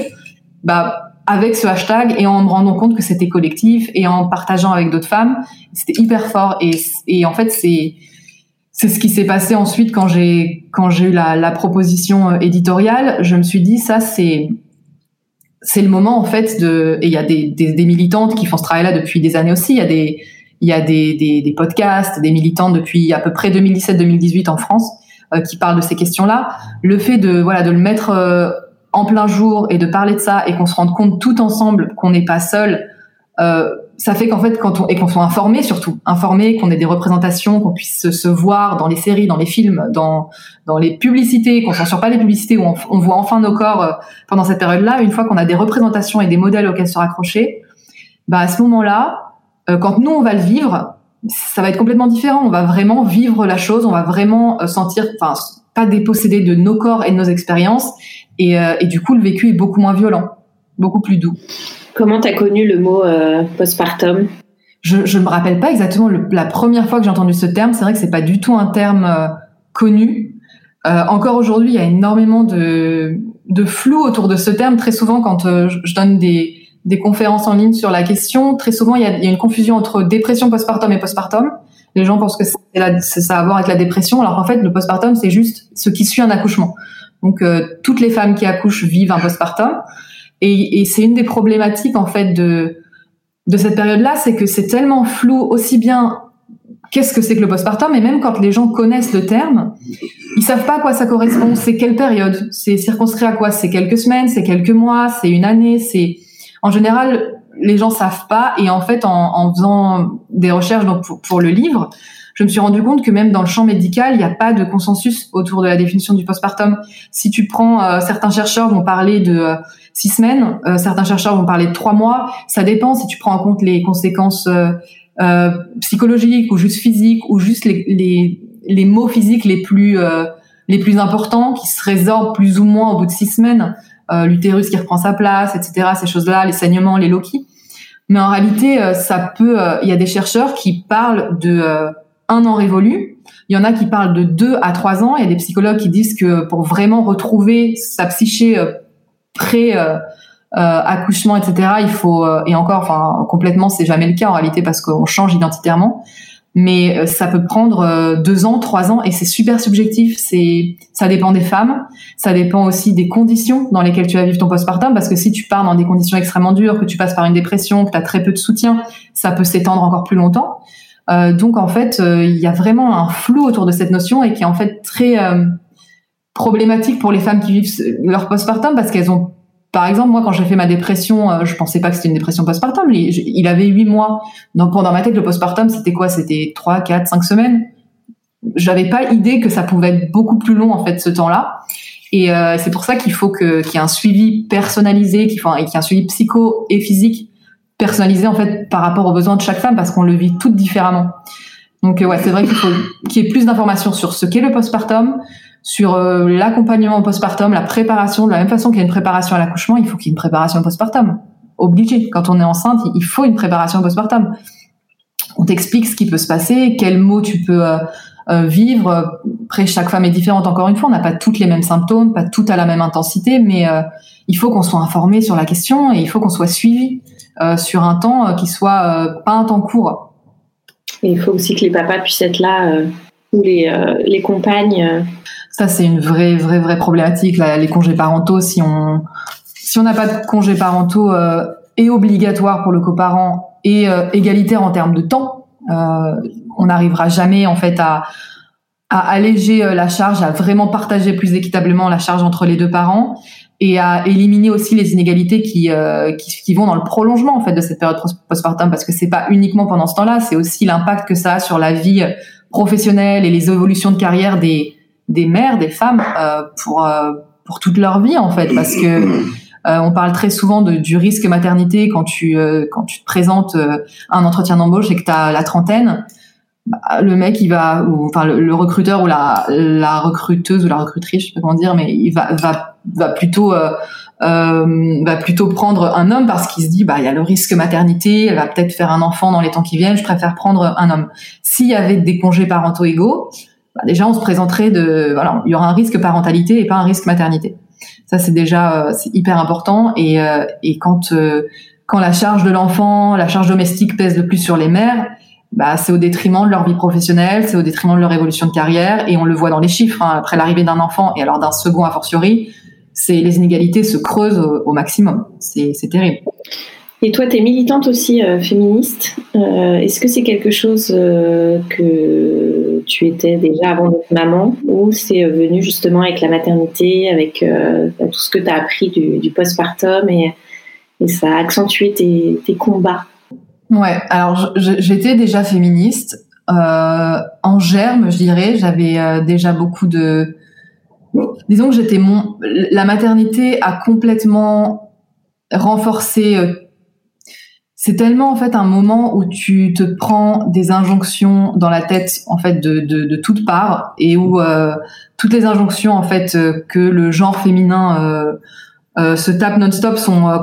bah, avec ce hashtag et en me rendant compte que c'était collectif et en partageant avec d'autres femmes, c'était hyper fort et, et en fait c'est c'est ce qui s'est passé ensuite quand j'ai quand j'ai eu la, la proposition euh, éditoriale. Je me suis dit ça c'est c'est le moment en fait de et il y a des, des, des militantes qui font ce travail-là depuis des années aussi. Il y a des il y a des, des, podcasts, des militants depuis à peu près 2017-2018 en France euh, qui parlent de ces questions-là. Le fait de voilà de le mettre euh, en plein jour et de parler de ça et qu'on se rende compte tout ensemble qu'on n'est pas seul, euh, ça fait qu'en fait quand on et qu'on soit informé surtout, informé, qu'on ait des représentations, qu'on puisse se, voir dans les séries, dans les films, dans dans les publicités, qu'on s'en pas les publicités où on, voit enfin nos corps pendant cette période-là. Une fois qu'on a des représentations et des modèles auxquels se raccrocher, bah à ce moment-là quand nous on va le vivre, ça va être complètement différent. On va vraiment vivre la chose, on va vraiment euh, sentir, enfin, pas déposséder de nos corps et de nos expériences. Et, euh, et, du coup, le vécu est beaucoup moins violent, beaucoup plus doux. Comment t'as connu le mot postpartum? Je je me rappelle pas exactement la première fois que j'ai entendu ce terme. C'est vrai que c'est pas du tout un terme connu. encore aujourd'hui, il y a énormément de de flou autour de ce terme. Très souvent, quand je donne des des conférences en ligne sur la question. Très souvent, il y a, une confusion entre dépression postpartum et postpartum. Les gens pensent que c'est ça a à voir avec la dépression, alors qu'en fait, le postpartum, c'est juste ce qui suit un accouchement. Donc, euh, toutes les femmes qui accouchent vivent un postpartum. Et, et c'est une des problématiques, en fait, de, de cette période-là, c'est que c'est tellement flou, aussi bien qu'est-ce que c'est que le postpartum, et même quand les gens connaissent le terme, ils savent pas à quoi ça correspond, c'est quelle période, c'est circonscrit à quoi, c'est quelques semaines, c'est quelques mois, c'est une année, c'est en général, les gens savent pas. Et en fait, en, faisant des recherches donc pour, le livre, je me suis rendu compte que même dans le champ médical, il n'y a pas de consensus autour de la définition du postpartum. Si tu prends, euh, certains chercheurs vont parler de euh, six semaines, euh, certains chercheurs vont parler de trois mois. Ça dépend si tu prends en compte les conséquences psychologiques ou juste physiques ou juste les, les, les mots physiques les plus les plus importants qui se résorbent plus ou moins au bout de six semaines, euh, l'utérus qui reprend sa place, etc. Ces choses-là, les saignements, les loquis. Mais en réalité, euh, ça peut. Euh, il y a des chercheurs qui parlent de un an révolu. Il y en a qui parlent de deux à trois ans. Il y a des psychologues qui disent que pour vraiment retrouver sa psyché pré accouchement, etc. Il faut et encore, enfin complètement, c'est jamais le cas en réalité parce qu'on change identitairement mais euh, ça peut prendre euh, deux ans, trois ans, et c'est super subjectif. C'est, ça dépend des femmes, ça dépend aussi des conditions dans lesquelles tu vas vivre ton postpartum, parce que si tu pars dans des conditions extrêmement dures, que tu passes par une dépression, que tu as très peu de soutien, ça peut s'étendre encore plus longtemps. Euh, donc en fait, il y a vraiment un flou autour de cette notion et qui est en fait très problématique pour les femmes qui vivent leur postpartum parce qu'elles ont par exemple, moi, quand j'ai fait ma dépression, euh, je pensais pas que c'était une dépression postpartum. Il, il avait huit mois. Donc, pendant ma tête, le postpartum, c'était quoi? C'était trois, quatre, cinq semaines. J'avais pas idée que ça pouvait être beaucoup plus long, en fait, ce temps-là. Et euh, c'est pour ça qu'il faut qu'il y ait un suivi personnalisé, qu'il y ait un suivi psycho et physique personnalisé, en fait, par rapport aux besoins de chaque femme, parce qu'on le vit toutes différemment. Donc, euh, ouais, c'est vrai qu'il faut qu'il y ait plus d'informations sur ce qu'est le postpartum, sur euh, l'accompagnement postpartum, la préparation, de la même façon qu'il y a une préparation à l'accouchement, il faut qu'il y ait une préparation postpartum. Obligé. Quand on est enceinte, il faut une préparation postpartum. On t'explique ce qui peut se passer, quels mots tu peux euh, euh, vivre. Après, chaque femme est différente. Encore une fois, on n'a pas toutes les mêmes symptômes, pas toutes à la même intensité, mais il faut qu'on soit informé sur la question et il faut qu'on soit suivi sur un temps qui soit pas un temps court. Il faut aussi que les papas puissent être là ou les, les compagnes ça, c'est une vraie, vraie, vraie problématique. les congés parentaux, si on si on n'a pas de congés parentaux euh, et obligatoire pour le coparent et euh, égalitaire en termes de temps, euh, on n'arrivera jamais en fait à à alléger euh, la charge, à vraiment partager plus équitablement la charge entre les deux parents et à éliminer aussi les inégalités qui, euh, qui, qui, vont dans le prolongement en fait de cette période postpartum parce que c'est pas uniquement pendant ce temps-là, c'est aussi l'impact que ça a sur la vie professionnelle et les évolutions de carrière des des mères, des femmes euh, pour euh, pour toute leur vie en fait, parce que euh, on parle très souvent de, du risque maternité quand tu quand tu te présentes un entretien d'embauche et que tu as la trentaine. Bah, le mec, il va, ou, enfin le, recruteur ou la, la recruteuse ou la recrutrice, je sais pas comment dire, mais il va va va plutôt euh, va plutôt prendre un homme parce qu'il se dit bah il y a le risque maternité, elle va peut-être faire un enfant dans les temps qui viennent, je préfère prendre un homme. S'il y avait des congés parentaux égaux, bah, déjà on se présenterait de voilà, il y aura un risque parentalité et pas un risque maternité. Ça c'est déjà euh, c'est hyper important et euh, et quand euh, quand la charge de l'enfant, la charge domestique pèse le plus sur les mères, bah, c'est au détriment de leur vie professionnelle, c'est au détriment de leur évolution de carrière, et on le voit dans les chiffres. Hein, après l'arrivée d'un enfant et alors d'un second a fortiori, c'est les inégalités se creusent au, maximum. C'est terrible. Et toi, tu es militante aussi euh, féministe. Euh, Est-ce que c'est quelque chose euh, que tu étais déjà avant d'être maman ou c'est euh, venu justement avec la maternité, avec euh, tout ce que tu as appris du, postpartum et, ça a accentué tes, tes combats? Ouais, alors j'étais déjà féministe. en germe, je dirais, j'avais déjà beaucoup de... Disons que j'étais mon... La maternité a complètement renforcé c'est tellement en fait un moment où tu te prends des injonctions dans la tête en fait de, de, de toutes parts et où euh, toutes les injonctions en fait euh, que le genre féminin euh, euh se tape non-stop sont euh,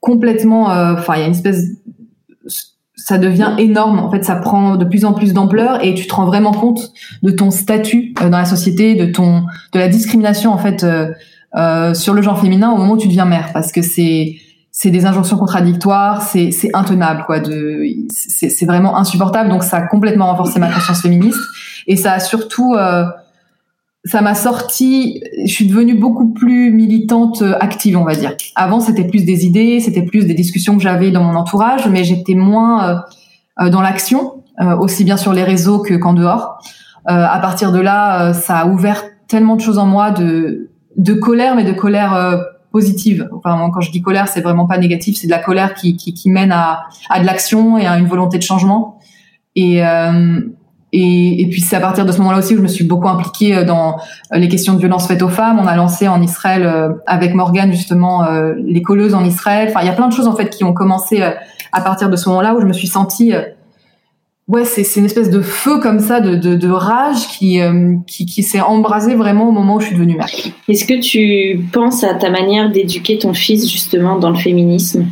complètement enfin il y a une espèce ça devient énorme en fait ça prend de plus en plus d'ampleur et tu te rends vraiment compte de ton statut dans la société de ton de la discrimination en fait sur le genre féminin au moment où tu deviens mère parce que c'est c'est des injonctions contradictoires, c'est c'est intenable quoi. De c'est vraiment insupportable. Donc ça a complètement renforcé ma conscience féministe et ça a surtout euh, ça m'a sorti. Je suis devenue beaucoup plus militante euh, active, on va dire. Avant c'était plus des idées, c'était plus des discussions que j'avais dans mon entourage, mais j'étais moins euh, dans l'action, aussi bien sur les réseaux que qu'en dehors. à partir de là, ça a ouvert tellement de choses en moi de de colère, mais de colère positive. Enfin, quand je dis colère, c'est vraiment pas négatif, c'est de la colère qui, qui, qui mène à, à de l'action et à une volonté de changement. Et, euh, et, et, puis c'est à partir de ce moment-là aussi que je me suis beaucoup impliquée euh, dans euh, les questions de violence faites aux femmes. On a lancé en Israël euh, avec Morgane justement les colleuses en Israël. Enfin, il y a plein de choses en fait qui ont commencé à partir de ce moment-là où je me suis sentie ouais, c'est une espèce de feu comme ça, de, de, de rage qui, euh, qui, qui s'est embrasé vraiment au moment où je suis devenue mère. Est-ce que tu penses à ta manière d'éduquer ton fils justement dans le féminisme?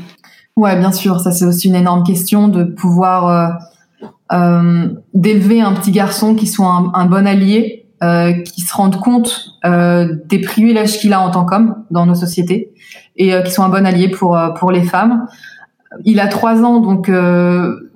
Ouais, bien sûr, ça c'est aussi une énorme question de pouvoir euh, euh, d'élever un petit garçon qui soit un, un bon allié, euh, qui se rende compte euh, des privilèges qu'il a en tant qu'homme dans nos sociétés et qui soit un bon allié pour pour les femmes. Il a trois ans, donc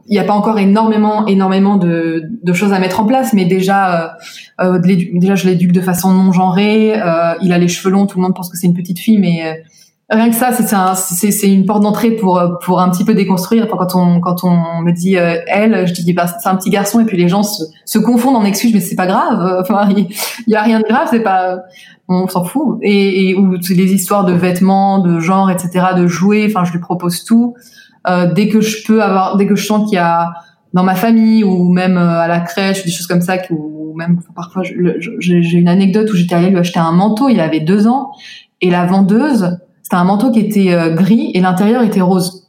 il n'y a pas encore énormément énormément de, de, choses à mettre en place, mais déjà euh, déjà je l'éduque de façon non genrée. Euh, il a les cheveux longs, tout le monde pense que c'est une petite fille, mais Rien que ça, c'est c'est une porte d'entrée pour pour un petit peu déconstruire. Quand on quand on me dit euh, elle, je dis bah c'est un petit garçon et puis les gens se, se confondent en excuses, mais c'est pas grave. Enfin, il y, a rien de grave, c'est pas on s'en fout. Et, et ou les histoires de vêtements, de genre, etc., de jouets. Enfin, je lui propose tout. Euh, dès que je peux avoir, dès que je sens qu'il y a dans ma famille ou même euh, à la crèche, des choses comme ça, ou même parfois j'ai une anecdote où j'étais allée lui acheter un manteau. Il avait deux ans et la vendeuse c'était un manteau qui était euh, gris et l'intérieur était rose.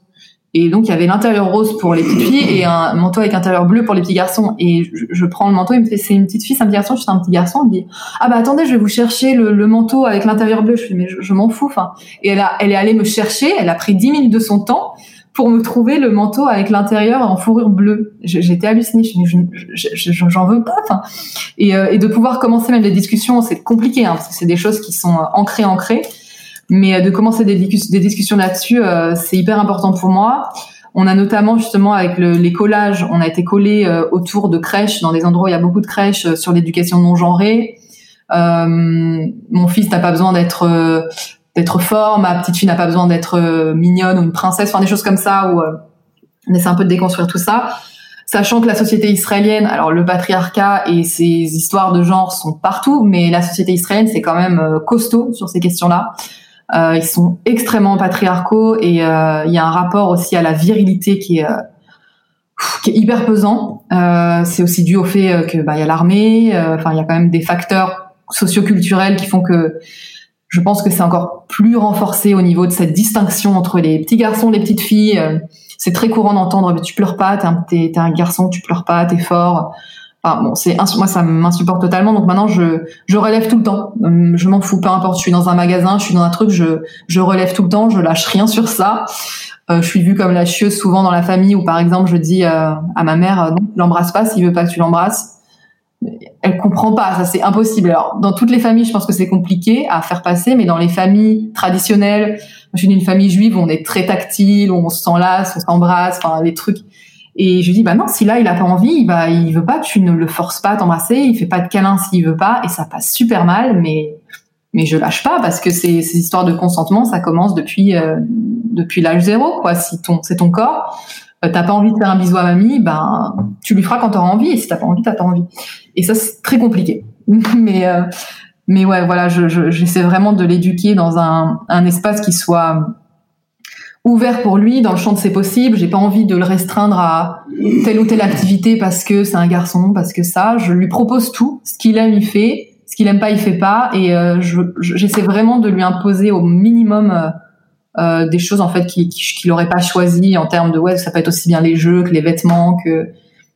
Et donc il y avait l'intérieur rose pour les petites filles et un manteau avec intérieur bleu pour les petits garçons. Et je, prends le manteau, il me fait c'est une petite fille, c'est un petit garçon, je suis un petit garçon. Il me dit ah bah attendez, je vais vous chercher le, manteau avec l'intérieur bleu. Je dis mais je, m'en fous. Enfin et elle a, elle est allée me chercher. Elle a pris 10 minutes de son temps pour me trouver le manteau avec l'intérieur en fourrure bleue. J'étais hallucinée. Je j'en veux pas. Enfin et, euh, et de pouvoir commencer même des discussions, c'est compliqué hein, parce que c'est des choses qui sont euh, ancrées ancrées. Mais euh, de commencer des, des discussions là-dessus, euh, c'est hyper important pour moi. On a notamment justement avec le, les collages, on a été collés euh, autour de crèches, dans des endroits où il y a beaucoup de crèches sur l'éducation non genrée. mon fils n'a pas besoin d'être d'être fort, ma petite fille n'a pas besoin d'être mignonne ou une princesse, enfin des choses comme ça où on essaie un peu de déconstruire tout ça. Sachant que la société israélienne, alors le patriarcat et ses histoires de genre sont partout, mais la société israélienne c'est quand même costaud sur ces questions-là. Euh, ils sont extrêmement patriarcaux et euh, il y a un rapport aussi à la virilité qui est euh, hyper pesant. Euh, c'est aussi dû au fait que bah y a l'armée. Enfin, il y a quand même des facteurs socioculturels qui font que je pense que c'est encore plus renforcé au niveau de cette distinction entre les petits garçons, les petites filles. c'est très courant d'entendre tu pleures pas, t'es un, es, un garçon, tu pleures pas, t'es fort. Enfin, bon, c'est moi ça m'insupporte totalement. Donc maintenant je je relève tout le temps. Hum, je m'en fous, peu importe. Je suis dans un magasin, je suis dans un truc, je relève tout le temps. Je lâche rien sur ça. Euh, je suis vue comme la chieuse souvent dans la famille où par exemple je dis euh, à ma mère euh, non, tu l'embrasses pas s'il veut pas que tu l'embrasses. Elle comprend pas, ça c'est impossible. Alors dans toutes les familles, je pense que c'est compliqué à faire passer, mais dans les familles traditionnelles, je suis d'une famille juive où on est très tactile, où on s'enlace, on s'embrasse, enfin des trucs et je lui dis, bah non, si là, il a pas envie, il va, il veut pas, tu ne le forces pas à t'embrasser, il fait pas de câlin s'il veut pas, et ça passe super mal, mais, mais je lâche pas parce que ces, ces histoires de consentement, ça commence depuis, euh, depuis l'âge zéro, quoi. Si ton, c'est ton corps, euh, t'as pas envie de faire un bisou à mamie, ben, tu lui feras quand t'auras envie, et si t'as pas envie, t'as pas envie. Et ça, c'est très compliqué. mais, euh, mais ouais, voilà, je, je, j'essaie vraiment de l'éduquer dans un, un espace qui soit, ouvert pour lui dans le champ de ses possibles. J'ai pas envie de le restreindre à telle ou telle activité parce que c'est un garçon, parce que ça. Je lui propose tout. Ce qu'il aime, il fait. Ce qu'il aime pas, il fait pas. Et euh, j'essaie vraiment de lui imposer au minimum euh, des choses en fait qu'il qu'il aurait pas choisi en termes de ouais, ça peut être aussi bien les jeux que les vêtements que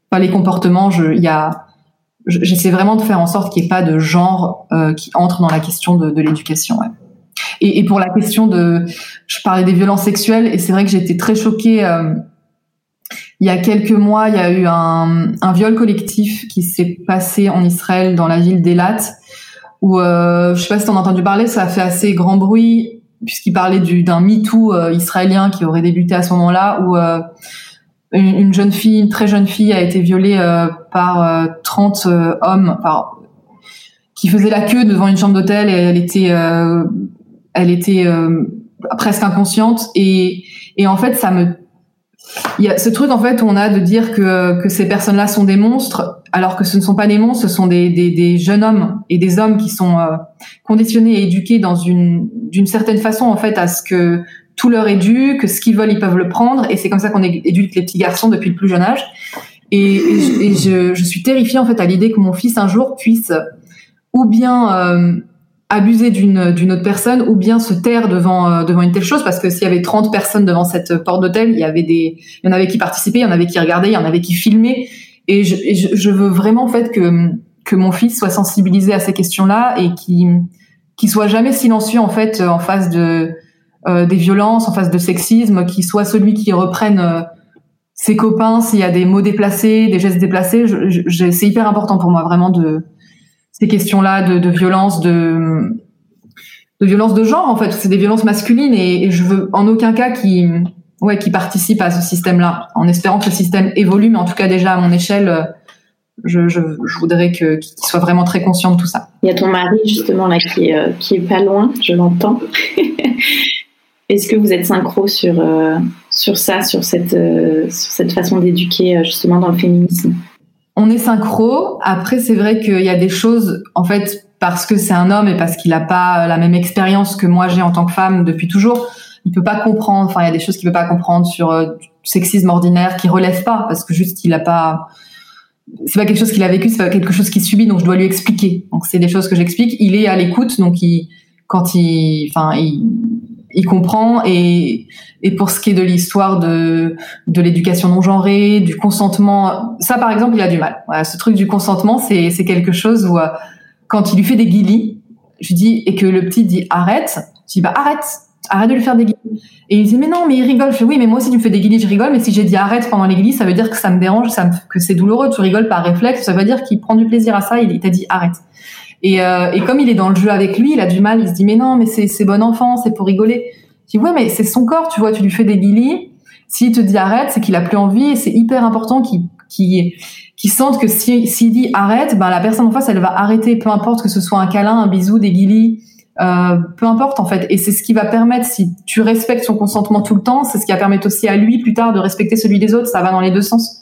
pas les comportements. Je, il y a J'essaie vraiment de faire en sorte qu'il n'y ait pas de genre euh, qui entre dans la question de, l'éducation. Et, pour la question de, je parlais des violences sexuelles et c'est vrai que été très choquée. Euh, il y a quelques mois, il y a eu un, un viol collectif qui s'est passé en Israël dans la ville d'Elat, où euh, je sais pas si t'en as entendu parler, ça a fait assez grand bruit puisqu'il parlait d'un MeToo euh, israélien qui aurait débuté à ce moment-là, où euh, une, une, jeune fille, une très jeune fille, a été violée euh, par 30 hommes, par, qui faisaient la queue devant une chambre d'hôtel et elle était elle était euh, presque inconsciente. Et, et en fait ça me il y a ce truc en fait où on a de dire que, que ces personnes-là sont des monstres alors que ce ne sont pas des monstres, ce sont des, des, des jeunes hommes et des hommes qui sont euh, conditionnés et éduqués dans une d'une certaine façon en fait à ce que tout leur est dû, que ce qu'ils veulent ils peuvent le prendre. Et c'est comme ça qu'on éduque les petits garçons depuis le plus jeune âge. Et, et, je, je, suis terrifiée en fait à l'idée que mon fils un jour puisse ou bien euh, abuser d'une d'une autre personne ou bien se taire devant euh, devant une telle chose parce que s'il y avait 30 personnes devant cette porte d'hôtel, il y avait des il y en avait qui participaient, il y en avait qui regardaient, il y en avait qui filmaient Et je, je, veux vraiment en fait que que mon fils soit sensibilisé à ces questions-là et qui qui soit jamais silencieux en fait en face de euh, des violences, en face de sexisme, qui soit celui qui reprenne euh, ses copains s'il y a des mots déplacés, des gestes déplacés. Je, je, c'est hyper important pour moi vraiment de ces questions-là de, violence, de de violence de genre en fait. C'est des violences masculines et, je veux en aucun cas qui ouais qui participe à ce système-là, en espérant que le système évolue, mais en tout cas déjà à mon échelle je, je, voudrais que, qu'il soit vraiment très conscient de tout ça. Il y a ton mari justement là qui euh, qui est pas loin, je l'entends. Est-ce que vous êtes synchro sur, euh, sur ça, sur cette, euh, sur cette façon d'éduquer justement dans le féminisme? On est synchro. Après, c'est vrai qu'il y a des choses, en fait, parce que c'est un homme et parce qu'il n'a pas la même expérience que moi j'ai en tant que femme depuis toujours, il peut pas comprendre. Enfin, il y a des choses qu'il peut pas comprendre sur du sexisme ordinaire qui relève pas parce que juste il a pas c'est pas quelque chose qu'il a vécu, c'est pas quelque chose qu'il subit, donc je dois lui expliquer. Donc c'est des choses que j'explique. Il est à l'écoute, donc il, quand il, enfin, il, il comprend. Et, et pour ce qui est de l'histoire de, de l'éducation non genrée, du consentement, ça par exemple, il a du mal. Voilà, ce truc du consentement, c'est, c'est quelque chose où euh, quand il lui fait des guilis, je dis et que le petit dit arrête, je dis bah arrête, arrête de lui faire des guillis. Et il dit mais non, mais il rigole. Je fais oui, mais moi aussi tu me fais des guillis, je rigole. Mais si j'ai dit arrête pendant les guillis, ça veut dire que ça me dérange, ça que c'est douloureux. Tu rigoles par réflexe, ça veut dire qu'il prend du plaisir à ça. Il, t'a dit arrête. Et, euh, et comme il est dans le jeu avec lui, il a du mal. Il se dit mais non, mais c'est bon enfant, c'est pour rigoler. Je dis ouais, mais c'est son corps, tu vois. Tu lui fais des guillis. S'il te dit arrête, c'est qu'il a plus envie. Et c'est hyper important qu'il qu'il qui sentent que s'il si, dit arrête, ben la personne en face elle va arrêter, peu importe que ce soit un câlin, un bisou, des guillis, euh, peu importe en fait. Et c'est ce qui va permettre, si tu respectes son consentement tout le temps, c'est ce qui va permettre aussi à lui plus tard de respecter celui des autres. Ça va dans les deux sens.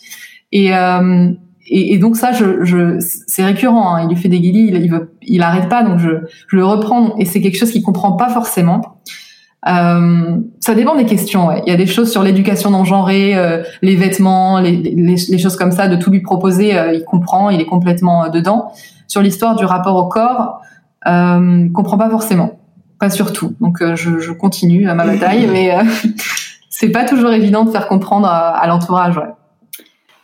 Et, euh, et, et, donc ça, je, je c'est récurrent. Hein. Il lui fait des guillis, il, il, veut, il arrête pas, donc je, je le reprends. Et c'est quelque chose qu'il comprend pas forcément. Euh, ça dépend des questions. Ouais. Il y a des choses sur l'éducation non genrée, euh, les vêtements, les, les, les, choses comme ça, de tout lui proposer, euh, il comprend, il est complètement dedans. Sur l'histoire du rapport au corps, euh, comprend pas forcément, pas surtout. Donc euh, je, je, continue à ma bataille, mais euh, c'est pas toujours évident de faire comprendre à, l'entourage. Ouais.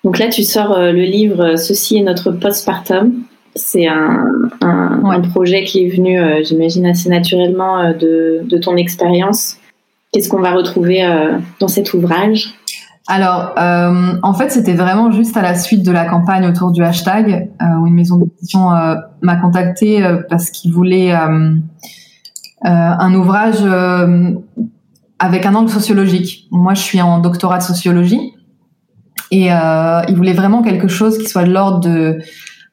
Donc là, tu sors euh, le livre Ceci est notre postpartum. C'est un, un, un, projet qui est venu, j'imagine, assez naturellement de, de ton expérience. Qu'est-ce qu'on va retrouver dans cet ouvrage? Alors, euh, en fait, c'était vraiment juste à la suite de la campagne autour du hashtag euh, où une maison d'édition euh, m'a contacté euh, parce qu'il voulait euh, un ouvrage avec un angle sociologique. Moi, je suis en doctorat de sociologie et il voulait vraiment quelque chose qui soit de l'ordre de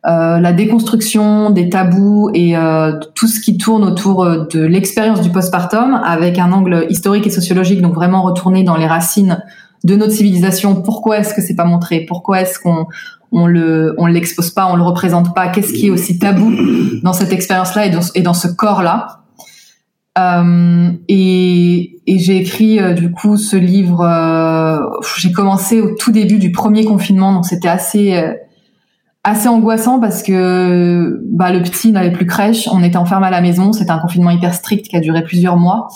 la déconstruction des tabous et de tout ce qui tourne autour de l'expérience du postpartum avec un angle historique et sociologique, donc vraiment retourner dans les racines de notre civilisation. Pourquoi est-ce que c'est pas montré? Pourquoi est-ce qu'on on le on l'expose pas, on le représente pas? Qu'est-ce qui est aussi tabou dans cette expérience-là et dans ce corps-là? Euh, et, j'ai écrit euh, du coup ce livre. Euh, j'ai commencé au tout début du premier confinement, donc c'était assez assez angoissant parce que bah, le petit n'avait plus crèche, on était enfermé à la maison, c'était un confinement hyper strict qui a duré plusieurs mois.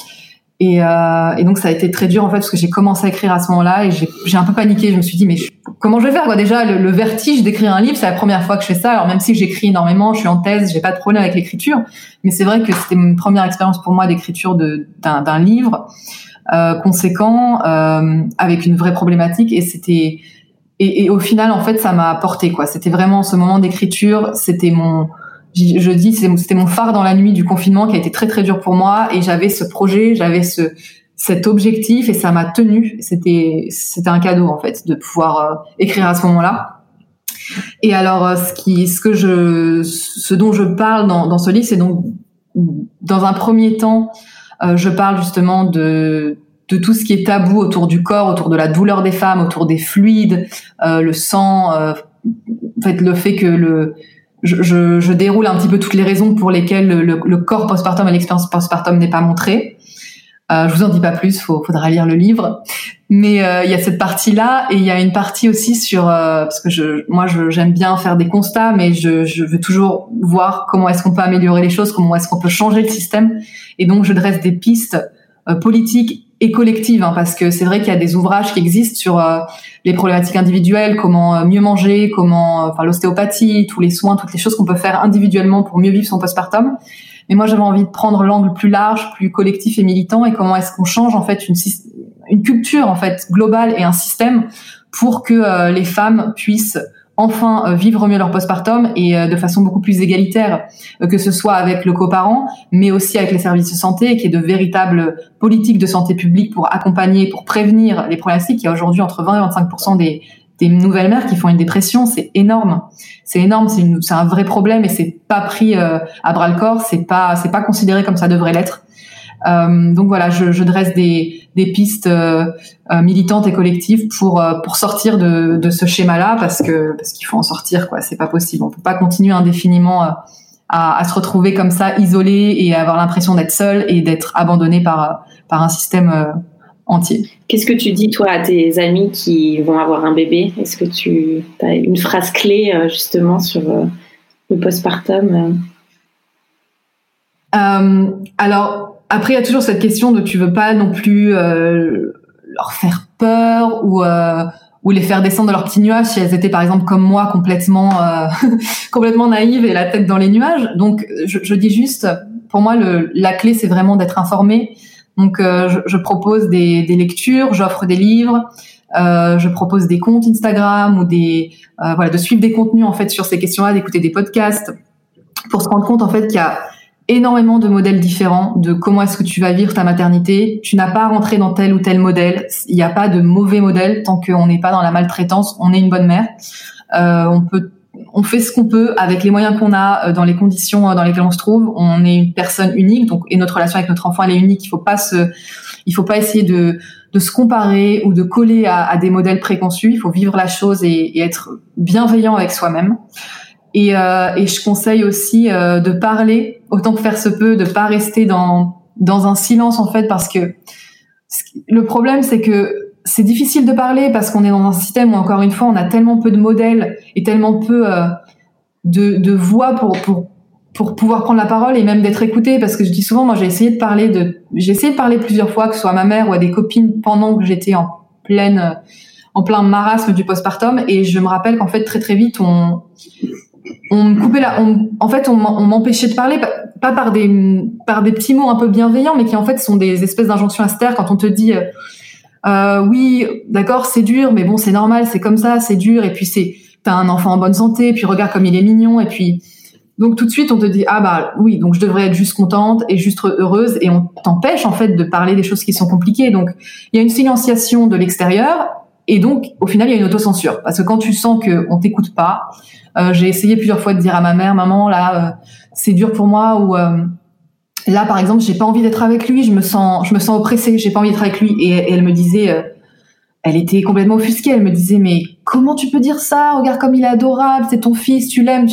Et, euh, et, donc ça a été très dur en fait parce que j'ai commencé à écrire à ce moment-là et j'ai un peu paniqué. Je me suis dit mais comment je vais faire quoi? Déjà le, vertige d'écrire un livre, c'est la première fois que je fais ça. Alors même si j'écris énormément, je suis en thèse, j'ai pas de problème avec l'écriture, mais c'est vrai que c'était une première expérience pour moi d'écriture d'un livre euh, conséquent euh, avec une vraie problématique et c'était et, au final en fait ça m'a apporté quoi. C'était vraiment ce moment d'écriture, c'était mon je dis c'était mon phare dans la nuit du confinement qui a été très très dur pour moi et j'avais ce projet, j'avais ce cet objectif et ça m'a tenu. C'était c'était un cadeau en fait de pouvoir euh, écrire à ce moment-là. Et alors euh, ce qui ce que je ce dont je parle dans dans ce livre c'est donc dans un premier temps euh, je parle justement de de tout ce qui est tabou autour du corps, autour de la douleur des femmes, autour des fluides, le sang, en fait le fait que le je, je, je, déroule un petit peu toutes les raisons pour lesquelles le, le, corps postpartum et l'expérience postpartum n'est pas montré. Euh, je vous en dis pas plus, faut, faudra lire le livre. Mais euh, il y a cette partie-là et il y a une partie aussi sur euh, parce que je, moi j'aime bien faire des constats, mais je, je veux toujours voir comment est-ce qu'on peut améliorer les choses, comment est-ce qu'on peut changer le système. Et donc je dresse des pistes euh, politiques et collective, hein, parce que c'est vrai qu'il y a des ouvrages qui existent sur euh, les problématiques individuelles, comment euh, mieux manger, comment, enfin l'ostéopathie, tous les soins, toutes les choses qu'on peut faire individuellement pour mieux vivre son postpartum. Mais moi, j'avais envie de prendre l'angle plus large, plus collectif et militant, et comment est-ce qu'on change en fait une, une culture en fait globale et un système pour que les femmes puissent enfin euh, vivre mieux leur postpartum et euh, de façon beaucoup plus égalitaire, euh, que ce soit avec le coparent, mais aussi avec les services de santé, qui est de véritables politiques de santé publique pour accompagner, pour prévenir les problématiques. Il y a aujourd'hui entre 20 et 25 des, des nouvelles mères qui font une dépression, c'est énorme. C'est énorme, c'est un vrai problème et c'est pas pris à bras le corps, c'est pas c'est pas considéré comme ça devrait l'être. Euh, donc voilà, je, je dresse des, des pistes euh, euh, militantes et collectives pour pour sortir de, de ce schéma-là parce que parce qu'il faut en sortir quoi. C'est pas possible. On peut pas continuer indéfiniment à, à, se retrouver comme ça isolé et avoir l'impression d'être seul et d'être abandonné par par un système entier. Qu'est-ce que tu dis toi à tes amis qui vont avoir un bébé? Est-ce que tu as une phrase clé justement sur le postpartum euh, alors après, il y a toujours cette question de tu veux pas non plus euh, leur faire peur ou euh, ou les faire descendre de leur petit nuage si elles étaient par exemple comme moi complètement euh, complètement naïves et la tête dans les nuages. Donc je, je dis juste, pour moi le, la clé c'est vraiment d'être informé. Donc euh, je, je, propose des, des lectures, j'offre des livres, euh, je propose des comptes Instagram ou des voilà de suivre des contenus en fait sur ces questions-là, d'écouter des podcasts pour se rendre compte en fait qu'il y a énormément de modèles différents de comment est-ce que tu vas vivre ta maternité. Tu n'as pas à rentrer dans tel ou tel modèle. Il n'y a pas de mauvais modèle tant qu'on n'est pas dans la maltraitance. On est une bonne mère. Euh, on peut, on fait ce qu'on peut avec les moyens qu'on a, euh, dans les conditions euh, dans lesquelles on se trouve. On est une personne unique, donc et notre relation avec notre enfant elle est unique. Il faut pas se, il faut pas essayer de de se comparer ou de coller à, à des modèles préconçus. Il faut vivre la chose et, et être bienveillant avec soi-même. Et, euh, et, je conseille aussi euh, de parler autant que faire se peut, de pas rester dans dans un silence en fait, parce que le problème c'est que c'est difficile de parler parce qu'on est dans un système où encore une fois on a tellement peu de modèles et tellement peu euh, de, de voix pour pour pour pouvoir prendre la parole et même d'être écouté. Parce que je dis souvent moi j'ai essayé de parler de j'ai essayé de parler plusieurs fois que ce soit à ma mère ou à des copines pendant que j'étais en pleine en plein marasme du postpartum. Et je me rappelle qu'en fait très très vite on on coupait en fait, on m'empêchait de parler, pas, par des, par des petits mots un peu bienveillants, mais qui en fait sont des espèces d'injonctions à se taire quand on te dit, euh, euh, oui, d'accord, c'est dur, mais bon, c'est normal, c'est comme ça, c'est dur, et puis c'est, t'as un enfant en bonne santé, puis regarde comme il est mignon, et puis, donc tout de suite, on te dit, ah bah oui, donc je devrais être juste contente et juste heureuse, et on t'empêche en fait de parler des choses qui sont compliquées. Donc, il y a une silenciation de l'extérieur, et donc, au final, il y a une autocensure. Parce que quand tu sens qu'on t'écoute pas, j'ai essayé plusieurs fois de dire à ma mère, maman, là, euh, c'est dur pour moi, ou euh, là, par exemple, j'ai pas envie d'être avec lui, je me sens, je me sens oppressée, j'ai pas envie d'être avec lui. Et, elle me disait, elle était complètement offusquée. Elle me disait, mais comment tu peux dire ça Regarde comme il est adorable, c'est ton fils, tu l'aimes.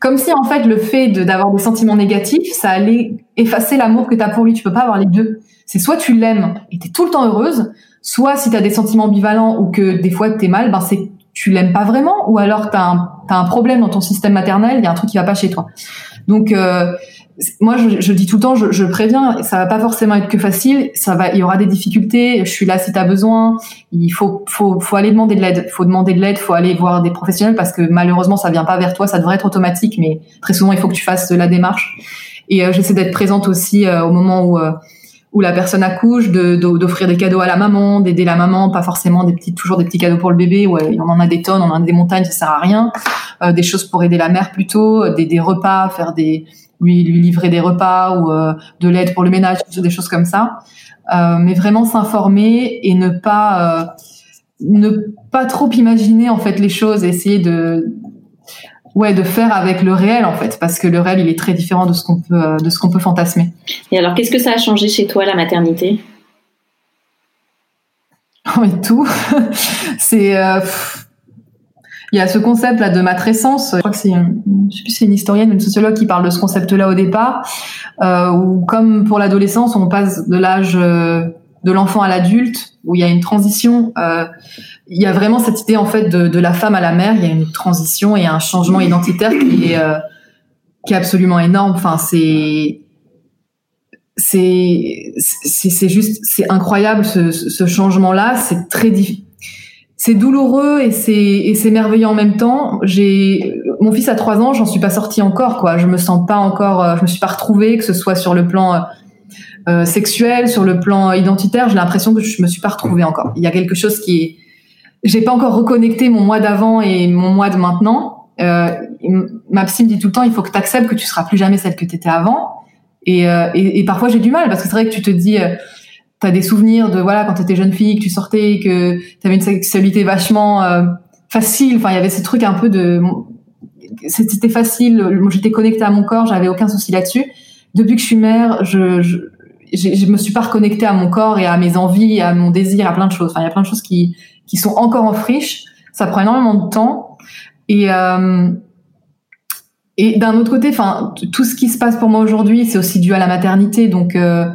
Comme si en fait le fait d'avoir des sentiments négatifs, ça allait effacer l'amour que tu as pour lui. Tu peux pas avoir les deux. C'est soit tu l'aimes et tu es tout le temps heureuse, soit si tu as des sentiments ambivalents ou que des fois tu es mal, ben c'est tu l'aimes pas vraiment ou alors tu as un, problème dans ton système maternel, il y a un truc qui va pas chez toi. Donc euh, moi je, je, dis tout le temps, je, je, préviens, ça va pas forcément être que facile, ça va, il y aura des difficultés. Je suis là si tu as besoin. Il faut, faut, faut aller demander de l'aide, faut demander de l'aide, faut aller voir des professionnels parce que malheureusement ça vient pas vers toi, ça devrait être automatique, mais très souvent il faut que tu fasses la démarche. Et euh, j'essaie d'être présente aussi euh, au moment où où la personne accouche, d'offrir des cadeaux à la maman, d'aider la maman, pas forcément des petits, toujours des petits cadeaux pour le bébé. Ouais, on en a des tonnes, on en a des montagnes, ça sert à rien. Euh, des choses pour aider la mère plutôt, des, des repas, faire des lui, lui livrer des repas ou euh, de l'aide pour le ménage, des choses comme ça. Euh, mais vraiment s'informer et ne pas euh, ne pas trop imaginer en fait les choses, essayer de ouais, de faire avec le réel en fait, parce que le réel il est très différent de ce qu'on peut euh, de ce qu'on peut fantasmer. Et alors, qu'est-ce que ça a changé chez toi la maternité? Mais tout. c'est euh, il y a ce concept là de matrescence. Je crois que c'est une, je sais plus c'est une historienne, une sociologue qui parle de ce concept-là au départ, euh, où comme pour l'adolescence, on passe de l'âge euh, de l'enfant à l'adulte, où il y a une transition. Euh, il y a vraiment cette idée en fait de, de, la femme à la mère. Il y a une transition et un changement identitaire qui est euh, qui est absolument énorme. Enfin, c'est c'est c'est juste c'est incroyable ce, ce changement-là. C'est très difficile c'est douloureux et c'est et c'est merveilleux en même temps. J'ai mon fils a trois ans, j'en suis pas sortie encore quoi. Je me sens pas encore, euh, je me suis pas retrouvée, que ce soit sur le plan euh, euh, sexuel, sur le plan identitaire. J'ai l'impression que je me suis pas retrouvée encore. Il y a quelque chose qui est, j'ai pas encore reconnecté mon moi d'avant et mon moi de maintenant. Euh, ma psy me dit tout le temps, il faut que tu acceptes que tu seras plus jamais celle que tu étais avant. Et, et, et, parfois j'ai du mal parce que c'est vrai que tu te dis t'as des souvenirs de voilà quand t'étais jeune fille que tu sortais que t'avais une sexualité vachement euh, facile enfin il y avait ces trucs un peu de c'était facile j'étais connectée à mon corps j'avais aucun souci là-dessus depuis que je suis mère je, je je me suis pas reconnectée à mon corps et à mes envies à mon désir à plein de choses enfin il y a plein de choses qui qui sont encore en friche ça prend énormément de temps et euh, et d'un autre côté enfin tout ce qui se passe pour moi aujourd'hui c'est aussi dû à la maternité donc euh,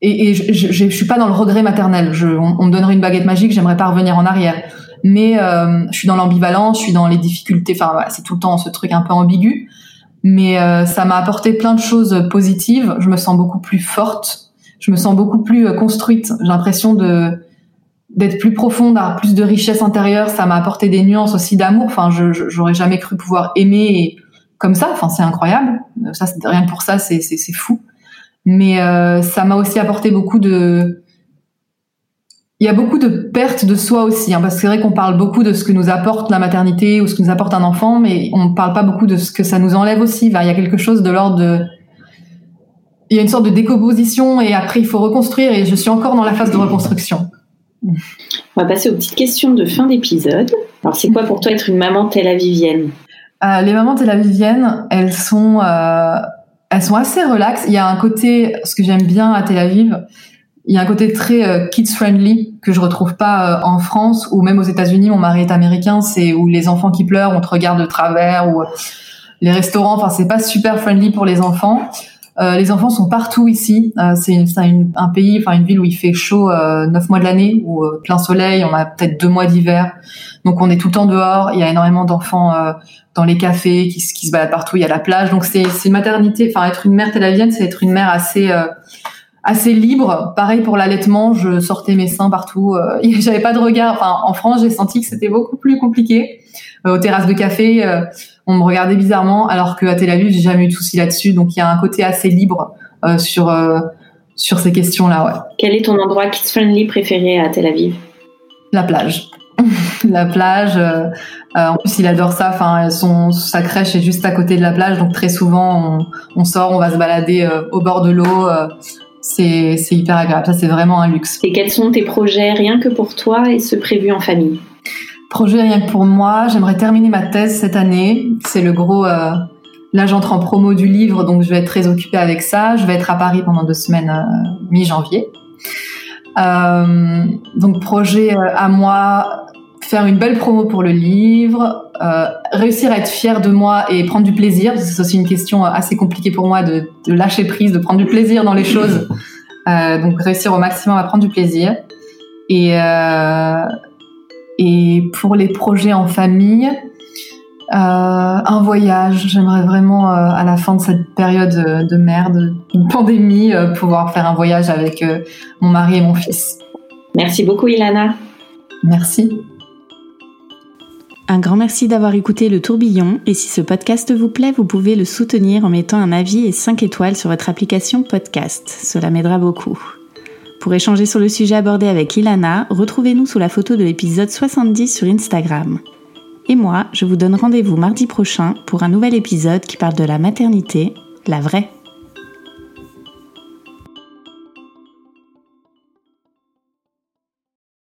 et, je, je, suis pas dans le regret maternel. On, me donnerait une baguette magique, j'aimerais pas revenir en arrière. Mais euh, je suis dans l'ambivalence, je suis dans les difficultés. Enfin, c'est tout le temps ce truc un peu ambigu. Mais euh, ça m'a apporté plein de choses positives. Je me sens beaucoup plus forte. Je me sens beaucoup plus euh, construite. J'ai l'impression de d'être plus profonde, d'avoir plus de richesse intérieure. Ça m'a apporté des nuances aussi d'amour. Enfin, je j'aurais jamais cru pouvoir aimer comme ça. Enfin, c'est incroyable. Ça, rien que pour ça, c'est c'est fou mais euh, ça m'a aussi apporté beaucoup de il y a beaucoup de pertes de soi aussi, hein, parce que c'est vrai qu'on parle beaucoup de ce que nous apporte la maternité ou ce que nous apporte un enfant, mais on ne parle pas beaucoup de ce que ça nous enlève aussi. il y a quelque chose de l'ordre de... Il y a une sorte de décomposition et après il faut reconstruire et je suis encore dans la phase de reconstruction. On va passer aux petites questions de fin d'épisode. Alors c'est quoi pour toi être une maman tel avivienne euh, Les mamans tel aviviennes, elles sont... Euh elles sont assez relaxes. Il y a un côté, ce que j'aime bien à Tel Aviv, il y a un côté très euh, kids friendly que je retrouve pas euh, en France ou même aux États-Unis. Mon mari est américain, c'est où les enfants qui pleurent, on te regarde de travers ou euh, les restaurants. Enfin, c'est pas super friendly pour les enfants. les enfants sont partout ici. c'est un pays, enfin une ville où il fait chaud neuf mois de l'année, où plein soleil. On a peut-être deux mois d'hiver, donc on est tout le temps dehors. Il y a énormément d'enfants dans les cafés, qui, se baladent partout. Il y a la plage, donc c'est une maternité. Enfin, être une mère télavienne, c'est être une mère assez assez libre. Pareil pour l'allaitement, je sortais mes seins partout. Euh, J'avais pas de regard. Enfin, en France, j'ai senti que c'était beaucoup plus compliqué. Euh, aux terrasses de café, euh, on me regardait bizarrement, alors qu'à Tel Aviv, j'ai jamais eu de soucis là-dessus. Donc il y a un côté assez libre sur sur ces questions-là. Ouais. Quel est ton endroit kids friendly préféré à Tel Aviv? La plage. la plage. Euh, en plus, il adore ça. Enfin, son sa crèche est juste à côté de la plage, donc très souvent on, sort, on va se balader euh, au bord de l'eau. Euh, c'est hyper agréable. Ça, c'est vraiment un luxe. Et quels sont tes projets rien que pour toi et ceux prévus en famille? Projet rien que pour moi. J'aimerais terminer ma thèse cette année. C'est le gros. Là, j'entre en promo du livre, donc je vais être très occupée avec ça. Je vais être à Paris pendant deux semaines mi-janvier. Euh, donc projet à moi, faire une belle promo pour le livre, euh, réussir à être fier de moi et prendre du plaisir. C'est aussi une question assez compliquée pour moi de, de, lâcher prise, de prendre du plaisir dans les choses. Euh, donc réussir au maximum à prendre du plaisir. Et, euh, et pour les projets en famille, un voyage. J'aimerais vraiment à la fin de cette période de merde, une pandémie, pouvoir faire un voyage avec mon mari et mon fils. Merci beaucoup Ilana. Merci. Un grand merci d'avoir écouté le tourbillon et si ce podcast vous plaît, vous pouvez le soutenir en mettant un avis et 5 étoiles sur votre application podcast. Cela m'aidera beaucoup. Pour échanger sur le sujet abordé avec Ilana, retrouvez-nous sous la photo de l'épisode 70 sur Instagram. Et moi, je vous donne rendez-vous mardi prochain pour un nouvel épisode qui parle de la maternité, la vraie.